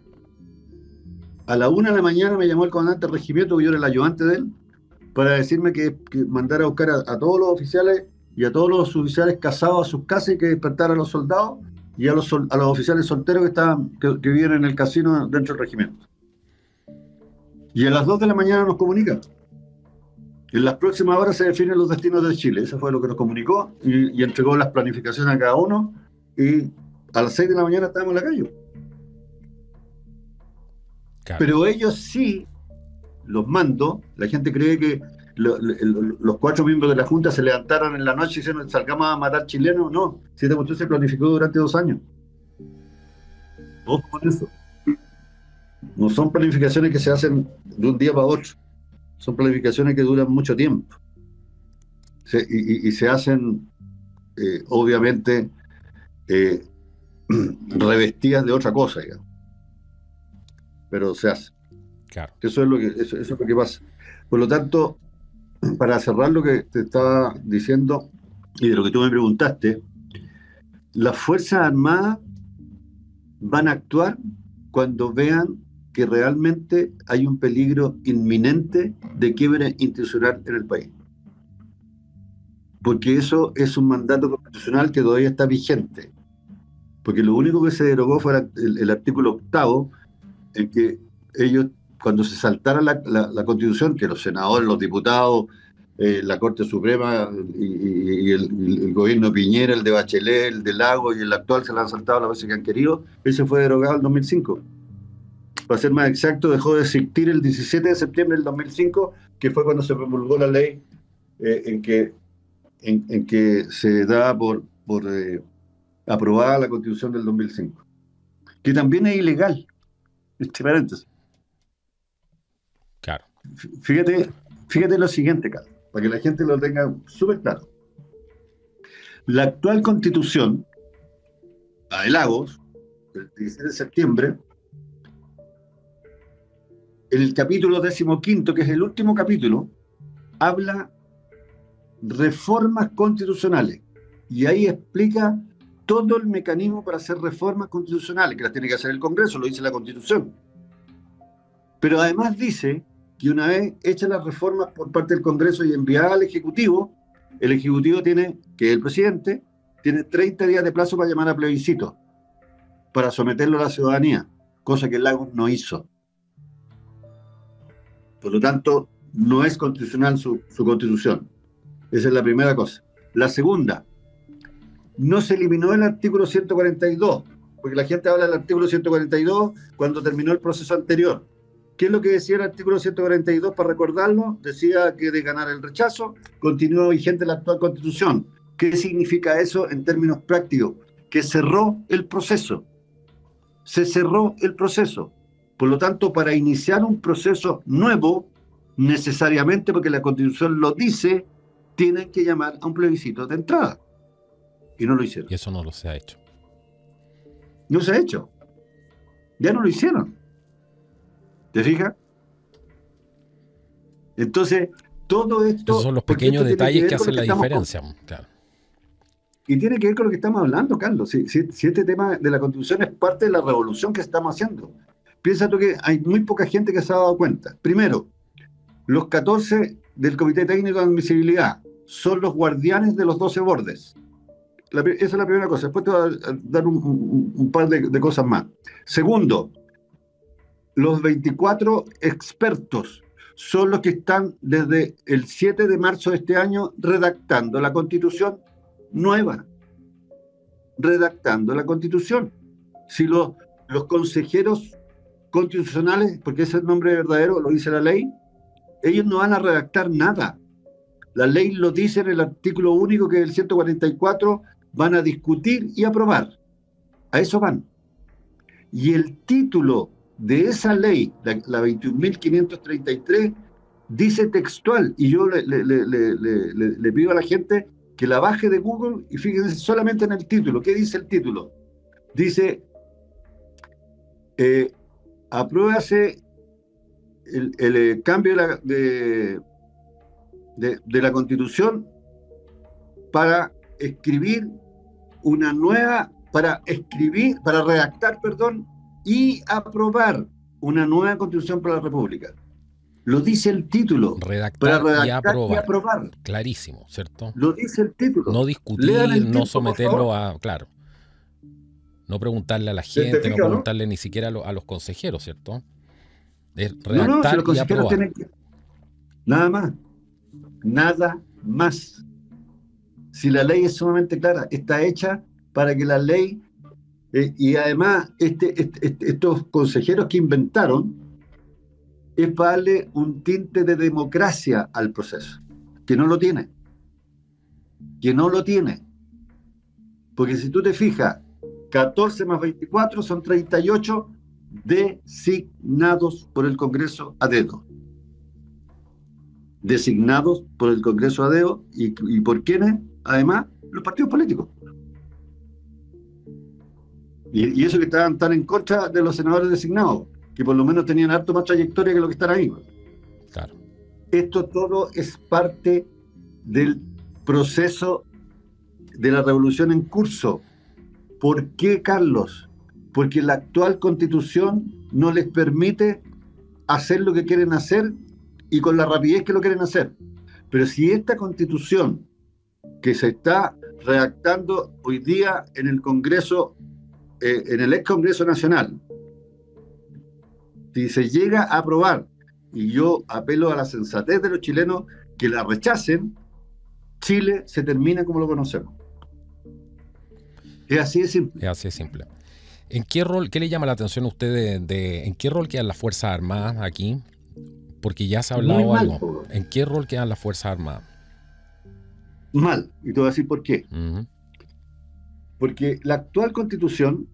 Speaker 3: a la una de la mañana me llamó el comandante del regimiento, que yo era el ayudante de él, para decirme que, mandara a buscar a, todos los oficiales y a todos los oficiales casados a sus casas y que despertara a los soldados y a los, a los oficiales solteros que, estaban, que, que viven en el casino dentro del regimiento. Y a las 2 de la mañana nos comunican. En las próximas horas se definen los destinos de Chile. Eso fue lo que nos comunicó y, entregó las planificaciones a cada uno. Y a las 6 de la mañana estábamos en la calle. Pero ellos sí, los mando, la gente cree que los cuatro miembros de la Junta se levantaron en la noche y dijeron salgamos a matar chilenos. No, si esta cuestión se planificó durante dos años. Ojo con eso. No son planificaciones que se hacen de un día para otro. Son planificaciones que duran mucho tiempo. y, se hacen, eh, obviamente, eh, [CLEARS THROAT] revestidas de otra cosa, Pero se hace. Eso, es lo que, eso es lo que pasa. Por lo tanto, para cerrar lo que te estaba diciendo y de lo que tú me preguntaste, las Fuerzas Armadas van a actuar cuando vean que realmente hay un peligro inminente de quiebra institucional en el país. Porque eso es un mandato constitucional que todavía está vigente. Porque lo único que se derogó fue el, artículo octavo, en que ellos cuando se saltara la, constitución, que los senadores, los diputados, eh, la Corte Suprema y, el, gobierno Piñera, el de Bachelet, el de Lago y el actual se la han saltado las veces que han querido, ese fue derogado en 2005. Para ser más exacto, dejó de existir el 17 de septiembre del 2005, que fue cuando se promulgó la ley eh, en, que, en, que se da por, por eh, aprobada la constitución del 2005, que también es ilegal, este paréntesis. Fíjate, fíjate lo siguiente, Carlos, para que la gente lo tenga súper claro. La actual constitución, la de Lagos, del 17 de septiembre, en el capítulo decimoquinto, que es el último capítulo, habla reformas constitucionales. Y ahí explica todo el mecanismo para hacer reformas constitucionales, que las tiene que hacer el Congreso, lo dice la Constitución. Pero además dice y una vez hechas las reformas por parte del Congreso y enviadas al Ejecutivo, el Ejecutivo tiene, que el presidente, tiene 30 días de plazo para llamar a plebiscito, para someterlo a la ciudadanía, cosa que Lagos no hizo. Por lo tanto, no es constitucional su, su constitución. Esa es la primera cosa. La segunda, no se eliminó el artículo 142, porque la gente habla del artículo 142 cuando terminó el proceso anterior. ¿Qué es lo que decía el artículo 142 para recordarlo? Decía que de ganar el rechazo continúa vigente la actual constitución. ¿Qué significa eso en términos prácticos? Que cerró el proceso. Se cerró el proceso. Por lo tanto, para iniciar un proceso nuevo, necesariamente, porque la constitución lo dice, tienen que llamar a un plebiscito de entrada. Y no lo hicieron.
Speaker 2: Y eso no lo se ha hecho.
Speaker 3: No se ha hecho. Ya no lo hicieron. ¿Te fijas? Entonces, todo esto...
Speaker 2: Esos son los pequeños detalles que, hacen la diferencia. Claro.
Speaker 3: Y tiene que ver con lo que estamos hablando, Carlos. Si, este tema de la constitución es parte de la revolución que estamos haciendo. Piensa tú que hay muy poca gente que se ha dado cuenta. Primero, los 14 del Comité Técnico de Admisibilidad son los guardianes de los 12 bordes. esa es la primera cosa. Después te voy a dar un, par de cosas más. Segundo, los 24 expertos son los que están desde el 7 de marzo de este año redactando la constitución nueva. Redactando la constitución. Si los, los consejeros constitucionales, porque ese es el nombre verdadero, lo dice la ley, ellos no van a redactar nada. La ley lo dice en el artículo único que es el 144, van a discutir y aprobar. A eso van. Y el título de esa ley, la, 21.533, dice textual, y yo le, pido a la gente que la baje de Google y fíjense solamente en el título. ¿Qué dice el título? Dice, eh, apruébase el, eh, cambio de la constitución para escribir una nueva, para escribir, para redactar, perdón, y aprobar una nueva constitución para la República. Lo dice el título.
Speaker 2: Redactar, y, aprobar. Clarísimo, ¿cierto?
Speaker 3: Lo dice el título.
Speaker 2: No discutir, no someterlo a. Claro. No preguntarle a la gente, no preguntarle ni siquiera a, los consejeros, ¿cierto? redactar
Speaker 3: los consejeros tienen que... Nada más. Nada más. Si la ley es sumamente clara, está hecha para que la ley, eh, y además este, este, este, estos consejeros que inventaron, es para darle un tinte de democracia al proceso, que no lo tiene. Que no lo tiene. Porque si tú te fijas, 14 más 24 son 38 designados por el Congreso a. Designados por el Congreso a dedo y, por quiénes, además, los partidos políticos. Y, y, eso que estaban tan en contra de los senadores designados, que por lo menos tenían harto más trayectoria que lo que están ahí. Claro. Esto todo es parte del proceso de la revolución en curso. ¿Por qué, Carlos? Porque la actual constitución no les permite hacer lo que quieren hacer y con la rapidez que lo quieren hacer. Pero si esta constitución que se está redactando hoy día en el Congreso, eh, en el ex Congreso Nacional, si se llega a aprobar, y yo apelo a la sensatez de los chilenos que la rechacen, Chile se termina como lo conocemos. Es así de simple.
Speaker 2: Es así de simple. ¿En qué rol, qué le llama la atención a usted de, en qué rol quedan las Fuerzas Armadas aquí? Porque ya se ha hablado algo. ¿En qué rol quedan las Fuerzas Armadas?
Speaker 3: Mal, y te voy a decir por qué. Porque la actual constitución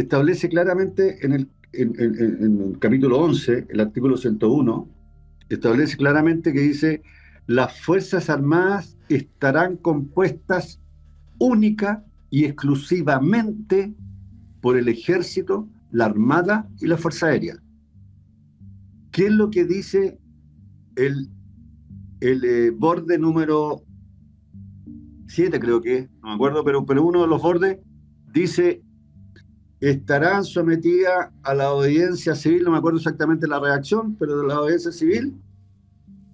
Speaker 3: establece claramente en el, capítulo 11, el artículo 101, establece claramente que dice, las Fuerzas Armadas estarán compuestas única y exclusivamente por el ejército, la armada y la fuerza aérea. ¿Qué es lo que dice el, el eh, borde número 7, creo que no me acuerdo, pero, pero uno de los bordes dice estarán sometidas a la obediencia civil, no me acuerdo exactamente la reacción, pero de la obediencia civil,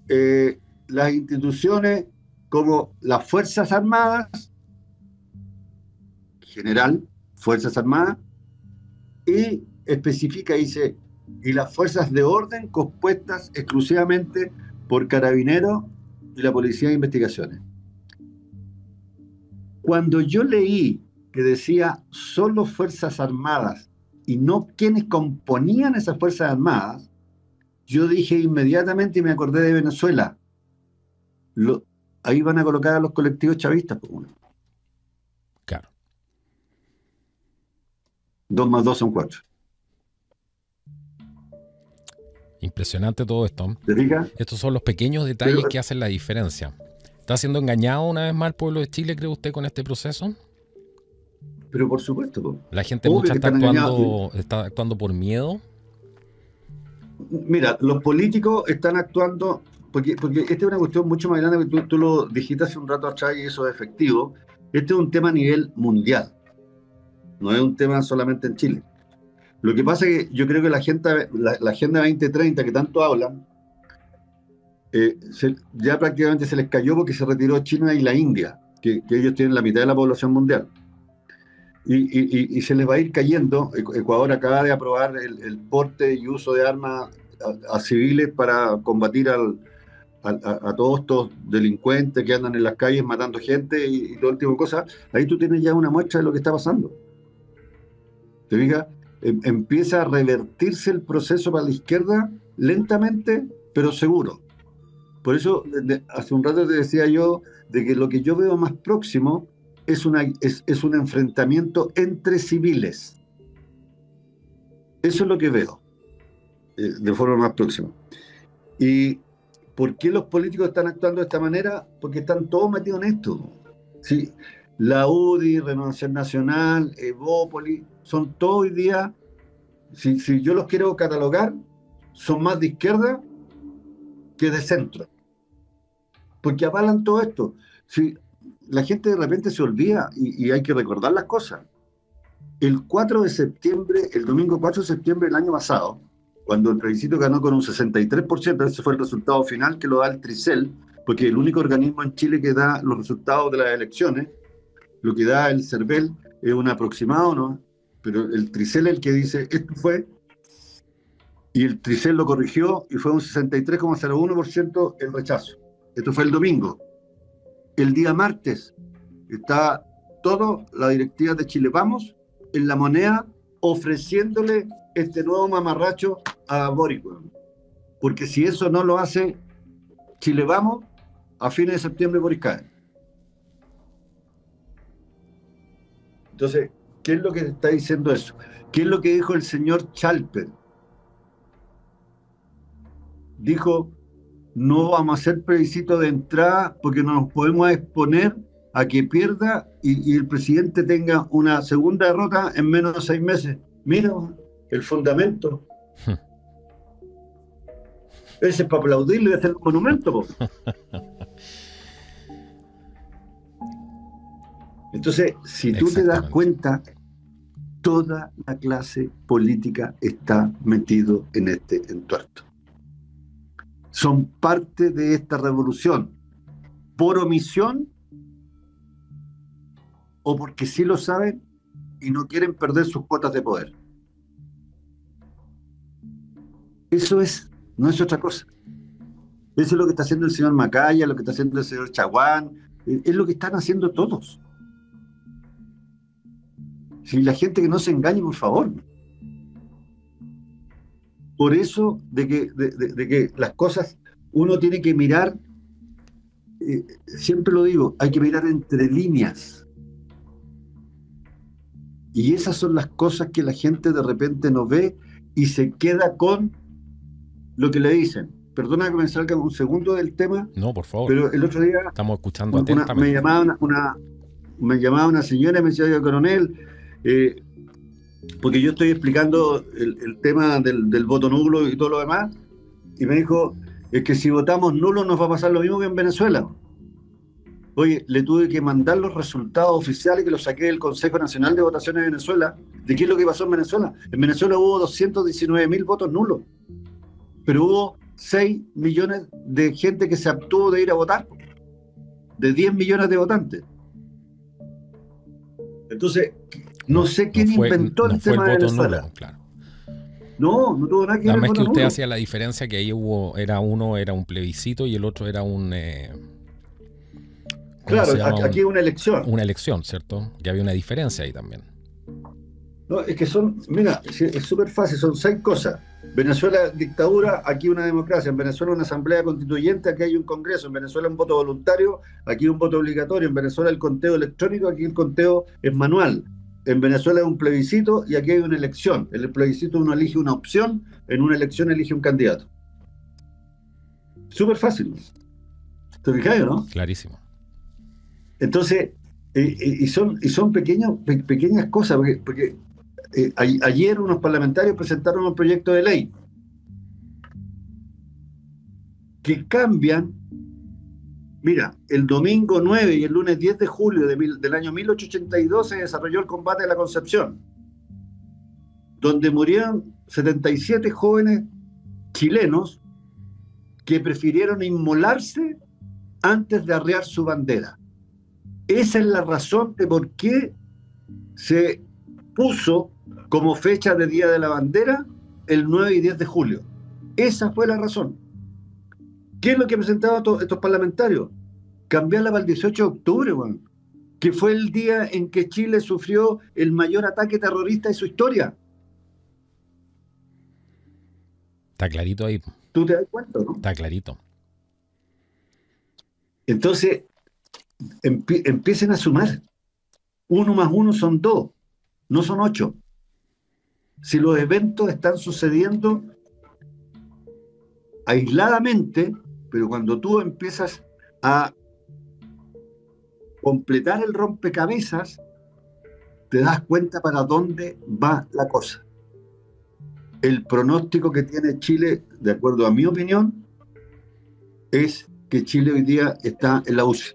Speaker 3: eh, las instituciones como las Fuerzas Armadas, general, Fuerzas Armadas, y especifica, dice, y las fuerzas de orden compuestas exclusivamente por carabineros y la Policía de Investigaciones. Cuando yo leí que decía solo Fuerzas Armadas y no quienes componían esas Fuerzas Armadas, yo dije inmediatamente y me acordé de Venezuela. ahí van a colocar a los colectivos chavistas. Por uno. Dos más dos son cuatro.
Speaker 2: Impresionante todo esto. Estos son los pequeños detalles que hacen la diferencia. ¿Está siendo engañado una vez más el pueblo de Chile, cree usted, con este proceso?
Speaker 3: Pero por supuesto.
Speaker 2: La gente mucha está actuando, está actuando por miedo.
Speaker 3: Mira, los políticos están actuando, porque, porque esta es una cuestión mucho más grande, que tú, tú lo dijiste hace un rato atrás y eso es efectivo. Este es un tema a nivel mundial no es un tema solamente en Chile. Lo que pasa es que yo creo que la, Agenda, la, Agenda 2030 que tanto hablan, eh, ya prácticamente se les cayó porque se retiró China y la India, que, ellos tienen la mitad de la población mundial. Y, se les va a ir cayendo. Ecuador acaba de aprobar el, porte y uso de armas a, civiles para combatir al, a, todos estos delincuentes que andan en las calles matando gente y, y todo el tipo de cosas. Ahí tú tienes ya una muestra de lo que está pasando. ¿Te fijas? Em, empieza a revertirse el proceso para la izquierda lentamente, pero seguro. Por eso, hace un rato te decía yo de que lo que yo veo más próximo es, es, un enfrentamiento entre civiles. Eso es lo que veo eh, de forma más próxima. ¿Y por qué los políticos están actuando de esta manera? Porque están todos metidos en esto. ¿sí? La UDI, Renovación Nacional, Evópolis, son todos hoy día, si, yo los quiero catalogar, son más de izquierda que de centro. Porque avalan todo esto. Si la gente de repente se olvida y, hay que recordar las cosas. El 4 de septiembre, el domingo 4 de septiembre del año pasado, cuando el plebiscito ganó con un 63%, ese fue el resultado final que lo da el Tricel, porque el único organismo en Chile que da los resultados de las elecciones, lo que da el CERVEL, es un aproximado, ¿no? Pero el Tricel es el que dice, esto fue, y el Tricel lo corrigió y fue un 63,01% el rechazo. Esto fue el domingo. El día martes está toda la directiva de Chile Vamos en la moneda ofreciéndole este nuevo mamarracho a Boric. Porque si eso no lo hace Chile Vamos, a fines de septiembre Boric. Entonces, ¿qué es lo que está diciendo eso? ¿Qué es lo que dijo el señor Chalper? Dijo, no vamos a hacer plebiscito de entrada porque no nos podemos exponer a que pierda y, el presidente tenga una segunda derrota en menos de seis meses. Mira, el fundamento. [LAUGHS] Ese es para aplaudirle y hacer un monumento. [LAUGHS] Entonces, si tú te das cuenta, toda la clase política está metido en este entuerto. Son parte de esta revolución, por omisión o porque sí lo saben y no quieren perder sus cuotas de poder. Eso es, no es otra cosa. Eso es lo que está haciendo el señor Macaya, lo que está haciendo el señor Chaguán, es lo que están haciendo todos. Si la gente que no se engañe, por favor. Por eso de que, de, que las cosas uno tiene que mirar, eh, siempre lo digo, hay que mirar entre líneas. Y esas son las cosas que la gente de repente no ve y se queda con lo que le dicen. Perdona que me salga un segundo del tema.
Speaker 2: No, por favor.
Speaker 3: Pero el otro día.
Speaker 2: Estamos escuchando atentamente.
Speaker 3: me, llamaba una, me llamaba una señora y me decía, coronel, eh, porque yo estoy explicando el, tema del, voto nulo y todo lo demás, y me dijo, es que si votamos nulo nos va a pasar lo mismo que en Venezuela. Oye, le tuve que mandar los resultados oficiales que los saqué del Consejo Nacional de Votaciones de Venezuela, de qué es lo que pasó en Venezuela. En Venezuela hubo 219 mil votos nulos, pero hubo 6 millones de gente que se abstuvo de ir a votar, de 10 millones de votantes. Entonces, no sé quién inventó el tema de Venezuela. claro. No, no tuvo nada que ver.
Speaker 2: Nada más que usted hacía la diferencia que ahí hubo, era uno era un plebiscito y el otro era un... Eh,
Speaker 3: claro, aquí es una elección.
Speaker 2: Una elección, ¿cierto? Que había una diferencia ahí también.
Speaker 3: No, es que son, mira, es súper fácil, son seis cosas. Venezuela dictadura, aquí una democracia. En Venezuela una asamblea constituyente, aquí hay un congreso. En Venezuela un voto voluntario, aquí un voto obligatorio. En Venezuela el conteo electrónico, aquí el conteo es manual en Venezuela es un plebiscito y aquí hay una elección. En el plebiscito uno elige una opción, en una elección elige un candidato. Súper fácil. ¿Te fijas, no?
Speaker 2: Clarísimo.
Speaker 3: Entonces, eh, eh, y, son, y son pequeñas cosas, porque, eh, ayer unos parlamentarios presentaron un proyecto de ley que cambian Mira, el domingo 9 y el lunes 10 de julio del año 1882 se desarrolló el combate de la Concepción, donde murieron 77 jóvenes chilenos que prefirieron inmolarse antes de arrear su bandera. Esa es la razón de por qué se puso como fecha de Día de la Bandera el 9 y 10 de julio. Esa fue la razón. ¿Qué es lo que presentaban estos parlamentarios? Cambiarla para el 18 de octubre, que fue el día en que Chile sufrió el mayor ataque terrorista de su historia.
Speaker 2: Está clarito ahí.
Speaker 3: ¿Tú te das cuenta, no?
Speaker 2: Está clarito.
Speaker 3: Entonces, empiecen a sumar. Uno más uno son dos, no son ocho. Si los eventos están sucediendo aisladamente, pero cuando tú empiezas a completar el rompecabezas, te das cuenta para dónde va la cosa. El pronóstico que tiene Chile, de acuerdo a mi opinión, es que Chile hoy día está en la UCI.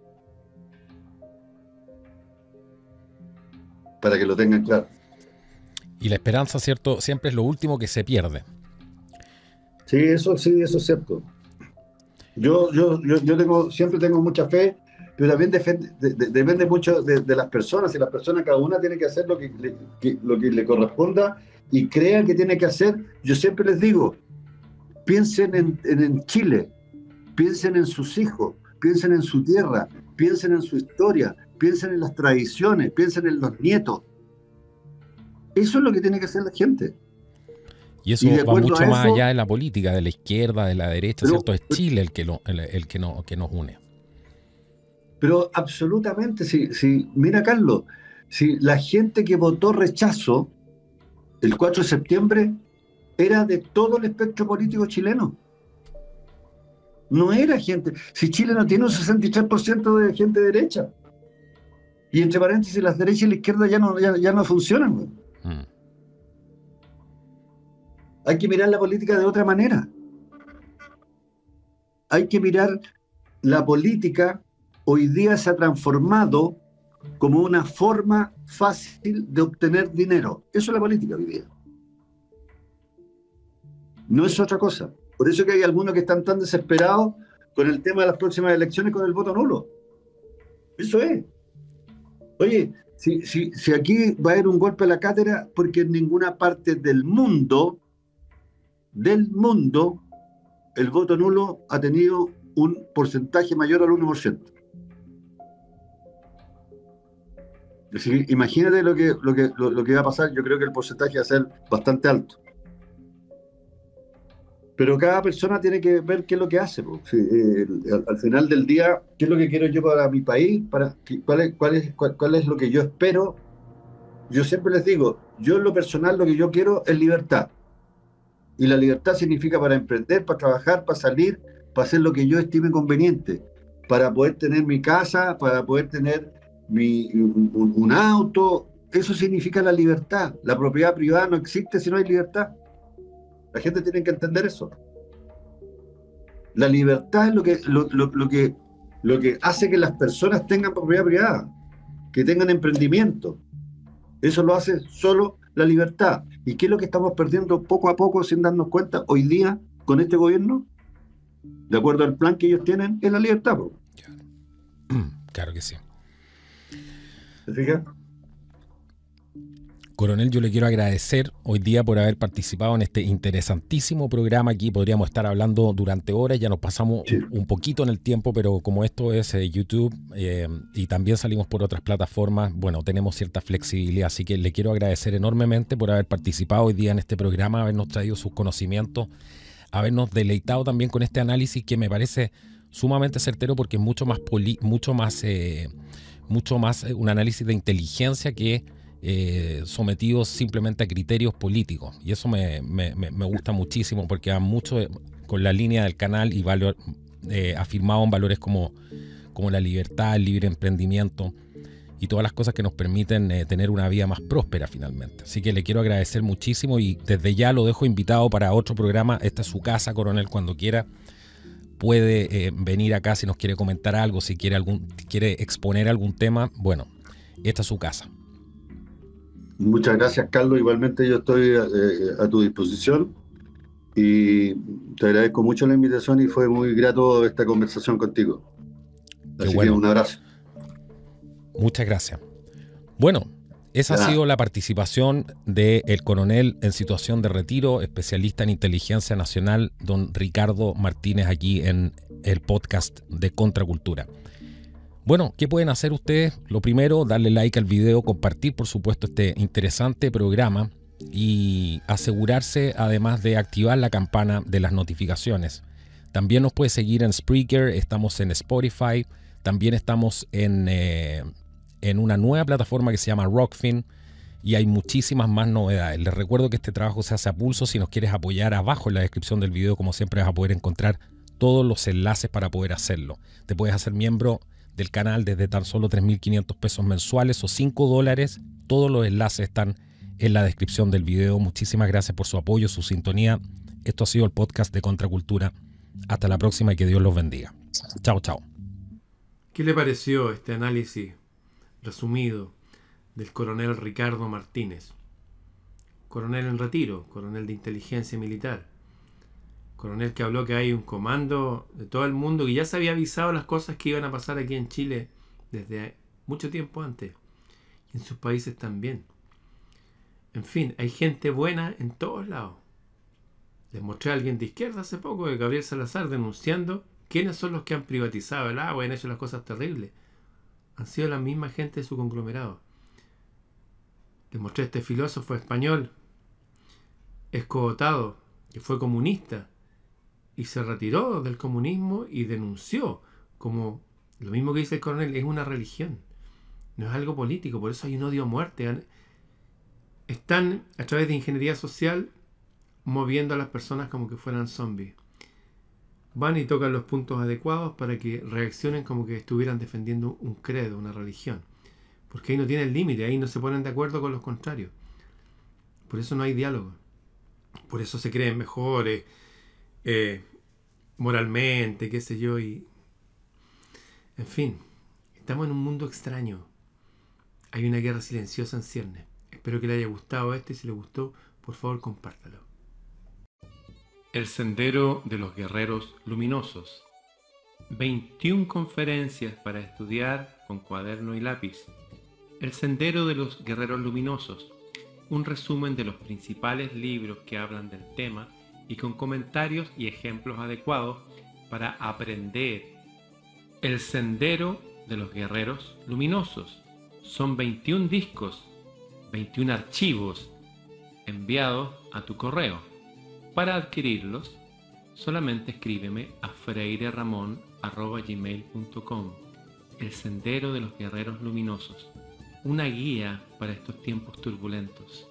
Speaker 3: Para que lo tengan claro.
Speaker 2: Y la esperanza, ¿cierto? Siempre es lo último que se pierde.
Speaker 3: Sí, eso sí, eso es cierto. Yo, yo, yo, tengo, siempre tengo mucha fe pero también depende mucho de, las personas, y las personas cada una tiene que hacer lo que, le, lo que le corresponda y crea que tiene que hacer. Yo siempre les digo, piensen en, en Chile, piensen en sus hijos, piensen en su tierra, piensen en su historia, piensen en las tradiciones, piensen en los nietos. Eso es lo que tiene que hacer la gente.
Speaker 2: Y eso va mucho más allá de la política, de la izquierda, de la derecha, ¿cierto? Es Chile el que, lo, el, que, no, que nos une.
Speaker 3: Pero absolutamente, si, si, mira Carlos, si la gente que votó rechazo el 4 de septiembre era de todo el espectro político chileno. No era gente. Si Chile no tiene un 63% de gente derecha. Y entre paréntesis, las derechas y la izquierda ya no, ya, no funcionan. Hay que mirar la política de otra manera. Hay que mirar la política hoy día se ha transformado como una forma fácil de obtener dinero. Eso es la política hoy día. No es otra cosa. Por eso que hay algunos que están tan desesperados con el tema de las próximas elecciones con el voto nulo. Eso es. Oye, si, si, aquí va a haber un golpe a la cátedra, porque en ninguna parte del mundo, del mundo, el voto nulo ha tenido un porcentaje mayor al 1%. imagínate lo que, lo, que, lo que va a pasar, yo creo que el porcentaje va a ser bastante alto. Pero cada persona tiene que ver qué es lo que hace. Eh, al, final del día, ¿qué es lo que quiero yo para mi país? Para, cuál, es, cuál, es, cuál, es lo que yo espero? Yo siempre les digo, yo en lo personal lo que yo quiero es libertad. Y la libertad significa para emprender, para trabajar, para salir, para hacer lo que yo estime conveniente, para poder tener mi casa, para poder tener mi, un, auto. Eso significa la libertad. La propiedad privada no existe si no hay libertad. La gente tiene que entender eso. La libertad es lo que, lo, que, lo que hace que las personas tengan propiedad privada, que tengan emprendimiento. Eso lo hace solo la libertad. ¿Y qué es lo que estamos perdiendo poco a poco sin darnos cuenta hoy día con este gobierno? De acuerdo al plan que ellos tienen, es la libertad.
Speaker 2: Claro, [CLEARS THROAT] claro que sí.
Speaker 3: ¿Se fija?
Speaker 2: Coronel, yo le quiero agradecer hoy día por haber participado en este interesantísimo programa. Aquí podríamos estar hablando durante horas, ya nos pasamos un poquito en el tiempo, pero como esto es eh, YouTube eh, y también salimos por otras plataformas, bueno, tenemos cierta flexibilidad. Así que le quiero agradecer enormemente por haber participado hoy día en este programa, habernos traído sus conocimientos, habernos deleitado también con este análisis que me parece sumamente certero porque es mucho más, mucho más, eh, mucho más un análisis de inteligencia que eh, sometidos simplemente a criterios políticos. Y eso me, gusta muchísimo porque ha mucho con la línea del canal y valor, eh, afirmado en valores como, como la libertad, el libre emprendimiento y todas las cosas que nos permiten eh, tener una vida más próspera finalmente. Así que le quiero agradecer muchísimo y desde ya lo dejo invitado para otro programa. Esta es su casa, coronel, cuando quiera. Puede venir acá si nos quiere comentar algo, si quiere, algún, quiere exponer algún tema. Bueno, esta es su casa.
Speaker 3: Muchas gracias, Carlos. Igualmente yo estoy eh, a, tu disposición y te agradezco mucho la invitación y fue muy grato esta conversación contigo. Así que un abrazo.
Speaker 2: Muchas gracias. Bueno, esa ha sido la participación del coronel en situación de retiro, especialista en inteligencia nacional, don Ricardo Martínez, aquí en el podcast de Contracultura. Bueno, ¿qué pueden hacer ustedes? Lo primero, darle like al video, compartir por supuesto este interesante programa y asegurarse además de activar la campana de las notificaciones. También nos puede seguir en Spreaker, estamos en Spotify, también estamos en, eh, en una nueva plataforma que se llama Rockfin y hay muchísimas más novedades. Les recuerdo que este trabajo se hace a pulso. Si nos quieres apoyar abajo en la descripción del video, como siempre vas a poder encontrar todos los enlaces para poder hacerlo. Te puedes hacer miembro del canal desde tan solo 3.500 pesos mensuales o 5 dólares. Todos los enlaces están en la descripción del video. Muchísimas gracias por su apoyo, su sintonía. Esto ha sido el podcast de Contracultura. Hasta la próxima y que Dios los bendiga. Chao, chao.
Speaker 1: ¿Qué le pareció este análisis resumido del coronel Ricardo Martínez? Coronel en retiro, coronel de inteligencia militar. Coronel que habló que hay un comando de todo el mundo que ya se había avisado las cosas que iban a pasar aquí en Chile desde mucho tiempo antes. Y en sus países también. En fin, hay gente buena en todos lados. Les mostré a alguien de izquierda hace poco, de Gabriel Salazar, denunciando quiénes son los que han privatizado el agua y han hecho las cosas terribles. Han sido la misma gente de su conglomerado. Les mostré a este filósofo español, escogotado, que fue comunista y se retiró del comunismo y denunció como lo mismo que dice el coronel, es una religión, no es algo político, por eso hay un odio a muerte. Están a través de ingeniería social moviendo a las personas como que fueran zombies. Van y tocan los puntos adecuados para que reaccionen como que estuvieran defendiendo un credo, una religión. Porque ahí no tienen límite, ahí no se ponen de acuerdo con los contrarios. Por eso no hay diálogo. Por eso se creen mejores eh, moralmente, qué sé yo. Y... En fin, estamos en un mundo extraño. Hay una guerra silenciosa en ciernes. Espero que le haya gustado este. Si le gustó, por favor, compártalo. El Sendero de los Guerreros Luminosos. 21 conferencias para estudiar con cuaderno y lápiz. El Sendero de los Guerreros Luminosos. Un resumen de los principales libros que hablan del tema y con comentarios y ejemplos adecuados para aprender. El Sendero de los Guerreros Luminosos. Son 21 discos, 21 archivos enviados a tu correo para adquirirlos, solamente escríbeme a freireramon.gmail.com El Sendero de los Guerreros Luminosos, una guía para estos tiempos turbulentos.